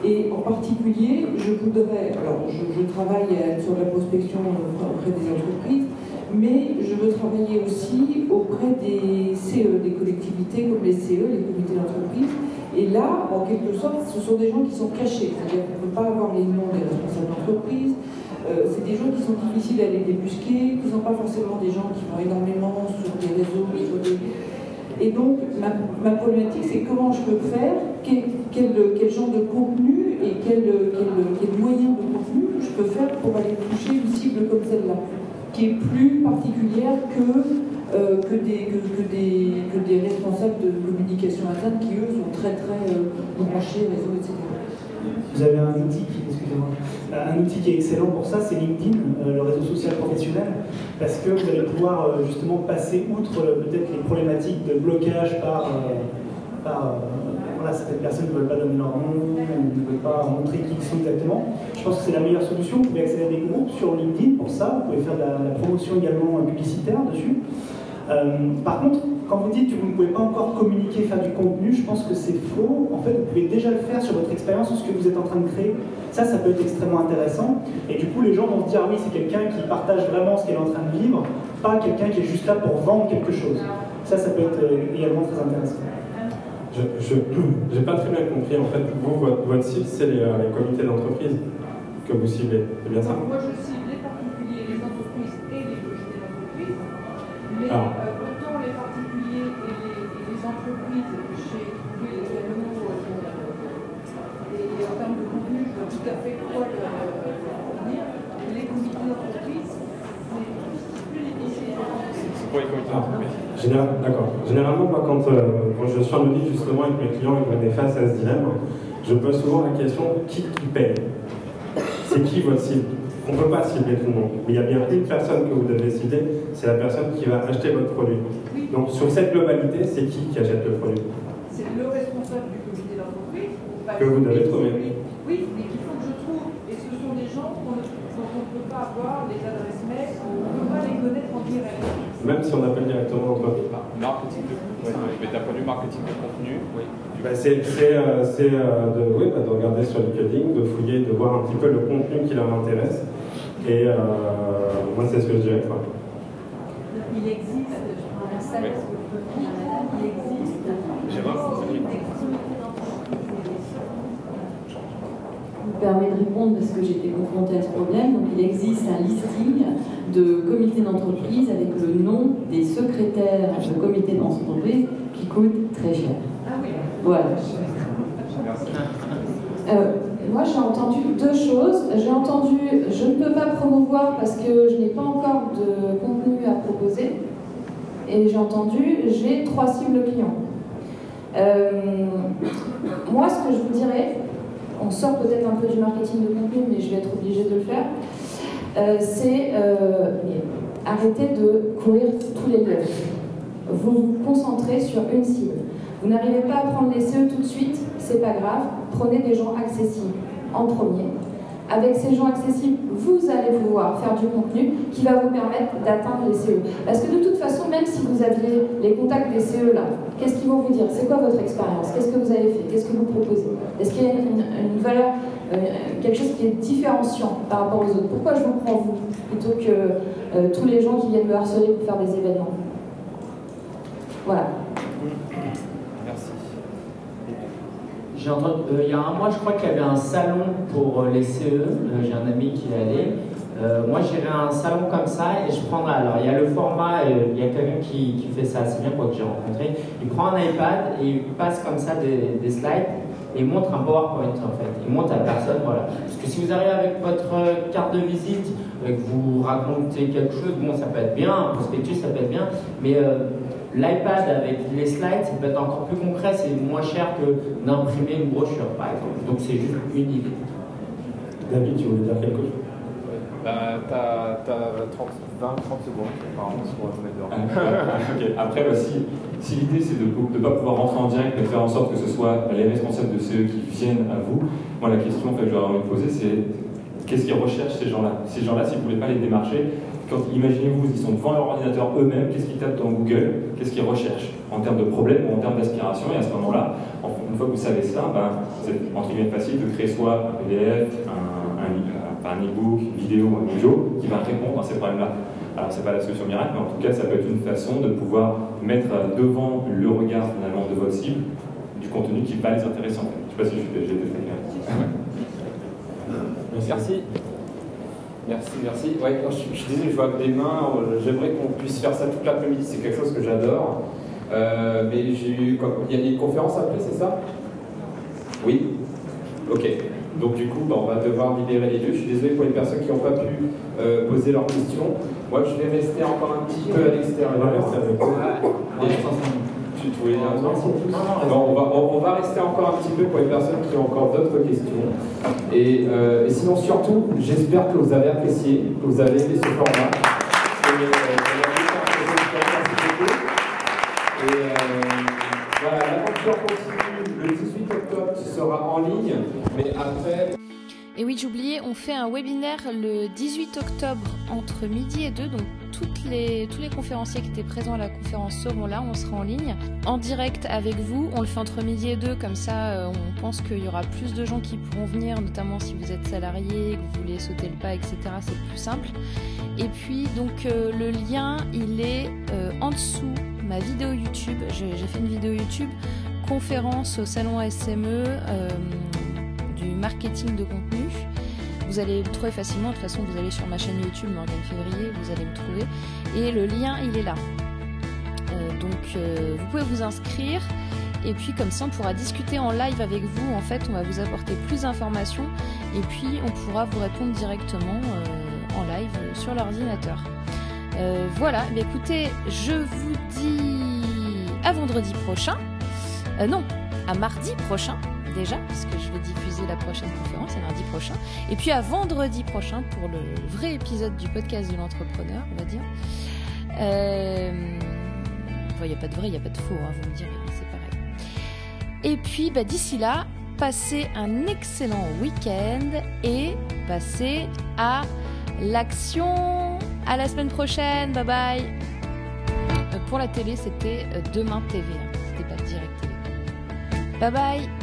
Et en particulier, je voudrais, alors je, travaille sur la prospection auprès des entreprises, mais je veux travailler aussi auprès des CE, des collectivités comme les CE, les comités d'entreprise. Et là, en quelque sorte, ce sont des gens qui sont cachés, c'est-à-dire qu'on ne peut pas avoir les noms des responsables d'entreprise, euh, c'est des gens qui sont difficiles à les débusquer, qui ne sont pas forcément des gens qui vont énormément sur des réseaux, Et donc, ma, problématique, c'est comment je peux faire, quel, quel, genre de contenu et quel, quel, moyen de contenu je peux faire pour aller toucher une cible comme celle-là, qui est plus particulière que, euh, que, des, que, des, que, des, responsables de communication interne qui, eux, sont très, très euh, branchés, réseaux, etc. Vous avez un outil qui, un outil qui est excellent pour ça, c'est LinkedIn, euh, le réseau social professionnel, parce que vous allez pouvoir euh, justement passer outre euh, peut-être les problématiques de blocage par, par voilà, certaines personnes ne veulent pas donner leur nom, ne veulent pas montrer qui ils sont exactement. Je pense que c'est la meilleure solution. Vous pouvez accéder à des groupes sur LinkedIn pour ça, vous pouvez faire de la promotion également publicitaire dessus. par contre, quand vous dites que vous ne pouvez pas encore communiquer, faire du contenu, je pense que c'est faux. En fait, vous pouvez déjà le faire sur votre expérience, sur ce que vous êtes en train de créer. Ça, ça peut être extrêmement intéressant. Et du coup, les gens vont se dire, ah oui, c'est quelqu'un qui partage vraiment ce qu'elle est en train de vivre, pas quelqu'un qui est juste là pour vendre quelque chose. Ça, ça peut être euh, également très intéressant. Je n'ai [clears throat] pas très bien compris. En fait, vous, votre, votre cible, c'est les, euh, les, comités d'entreprise que vous ciblez. C'est bien ça? Moi, je cible les particuliers, les entreprises et les comités d'entreprise. Mais ah. euh, D'accord. Généralement, quand, euh, quand, je suis en mes clients qu'on est face à ce dilemme, je pose souvent la question qui, qui paye? C'est qui votre cible? On ne peut pas cibler tout le monde. Mais il y a bien une personne que vous devez cibler, c'est la personne qui va acheter votre produit. Donc sur cette globalité, c'est qui qui achète le produit? C'est le responsable du comité d'entreprise. Que vous devez trouver. Oui, mais qu'il faut que je trouve. Et ce sont des gens dont on ne peut pas avoir les adresses mail, on ne peut pas les connaître en direct. Même si on appelle directement l'entreprise. Marketing de, ouais, mais d'un point de vue marketing de contenu, oui. Bah c'est euh, euh, de, oui, bah de, regarder sur LinkedIn, de fouiller, de voir un petit peu le contenu qui leur intéresse. Et euh, moi, c'est ce que je dirais. Quoi. Il existe, je prends la salle, il existe. me permet de répondre parce que j'étais confrontée à ce problème. Donc, il existe un listing de comités d'entreprise avec le nom des secrétaires de comité d'entreprise qui coûte très cher. Ah oui. Voilà. Euh, moi, j'ai entendu deux choses. J'ai entendu je ne peux pas promouvoir parce que je n'ai pas encore de contenu à proposer. Et j'ai entendu j'ai trois cibles clients. Euh, moi, ce que je vous dirais, on sort peut-être un peu du marketing de contenu, mais je vais être obligée de le faire, euh, c'est euh, arrêter de courir tous les lieux. Vous vous concentrez sur une cible. Vous n'arrivez pas à prendre les CE tout de suite, c'est pas grave, prenez des gens accessibles en premier avec ces gens accessibles, vous allez pouvoir faire du contenu qui va vous permettre d'atteindre les CE. Parce que de toute façon, même si vous aviez les contacts des CE là, qu'est-ce qu'ils vont vous dire? C'est quoi votre expérience? Qu'est-ce que vous avez fait? Qu'est-ce que vous proposez? Est-ce qu'il y a une, valeur, euh, quelque chose qui est différenciant par rapport aux autres? Pourquoi je vous prends vous plutôt que euh, tous les gens qui viennent me harceler pour faire des événements? Voilà. Euh, il y a un mois, je crois qu'il y avait un salon pour euh, les CE. Euh, j'ai un ami qui est allé. moi, j'irai un salon comme ça et je prendrai. Alors, il y a le format, il y a quelqu'un qui, fait ça assez bien, quoi, que j'ai rencontré. Il prend un iPad et il passe comme ça des, slides et montre un PowerPoint en fait. Il montre à personne, voilà. Parce que si vous arrivez avec votre carte de visite et que vous racontez quelque chose, bon, ça peut être bien, un prospectus, ça peut être bien, mais L'iPad avec les slides, ça peut être encore plus concret, c'est moins cher que d'imprimer une brochure, par exemple. Donc c'est juste une idée. David, tu voulais dire quelque chose? Bah, t'as 20-30 secondes, apparemment, pour te mettre dehors. Après, bah, si, si l'idée c'est de ne pas pouvoir rentrer en direct, mais faire en sorte que ce soit les responsables de CE qui viennent à vous, moi la question que j'aurais envie de poser, c'est qu'est-ce qu'ils recherchent ces gens-là? Ces gens-là, si vous ne voulez pas les démarcher, imaginez-vous, ils sont devant leur ordinateur eux-mêmes, qu'est-ce qu'ils tapent dans Google Qu'est-ce qu'ils recherchent en termes de problèmes ou en termes d'aspiration Et à ce moment-là, une fois que vous savez ça, ben, c'est entre guillemets facile de créer soit un PDF, un, un, un e-book, une vidéo, un audio qui va répondre à ces problèmes-là. Alors c'est pas la solution miracle, mais en tout cas ça peut être une façon de pouvoir mettre devant le regard finalement de votre cible du contenu qui va les intéresser en fait. Je sais pas si j'ai été très clair. Merci. Merci, merci. Ouais, je, je, suis désolé, je vois des mains. Euh, j'aimerais qu'on puisse faire ça toute l'après-midi. C'est quelque chose que j'adore. Euh, mais j'ai eu. Il y a une conférence après, c'est ça? Oui Ok. Donc du coup, bah, on va devoir libérer les lieux. Je suis désolé pour les personnes qui n'ont pas pu euh, poser leurs questions. Moi, je vais rester encore un petit peu à l'extérieur. Tu, voulais dire on, va, on, va, rester encore un petit peu pour les personnes qui ont encore d'autres questions. Et, euh, et, sinon, surtout, j'espère que vous avez apprécié, que vous avez aimé ce format. Et, euh, voilà, l'aventure continue le 18 octobre, tu seras en ligne, mais après. Et oui, j'ai oublié, on fait un webinaire le 18 octobre entre midi et 2, donc tous les conférenciers qui étaient présents à la conférence seront là, on sera en ligne, en direct avec vous. On le fait entre midi et 2, comme ça euh, on pense qu'il y aura plus de gens qui pourront venir, notamment si vous êtes salarié, que vous voulez sauter le pas, etc. C'est plus simple. Et puis donc euh, le lien, il est euh, en dessous ma vidéo YouTube. J'ai fait une vidéo YouTube conférence au salon SME du marketing de contenu. Vous allez le trouver facilement, de toute façon vous allez sur ma chaîne YouTube Morgane Février, vous allez me trouver. Et le lien il est là. Euh, donc euh, vous pouvez vous inscrire et puis comme ça on pourra discuter en live avec vous. En fait on va vous apporter plus d'informations et puis on pourra vous répondre directement euh, en live sur l'ordinateur. voilà, mais écoutez, je vous dis à vendredi prochain. non, à mardi prochain déjà, parce que je vais diffuser la prochaine conférence, c'est mardi prochain. Et puis à vendredi prochain pour le vrai épisode du podcast de l'entrepreneur, on va dire. Euh... Il n'y a pas de vrai, il n'y a pas de faux, hein, vous me direz, c'est pareil. Et puis bah, d'ici là, passez un excellent week-end et passez à l'action. À la semaine prochaine, bye bye. Euh, pour la télé, c'était euh, Demain TV, hein. c'était pas Direct TV. Bye bye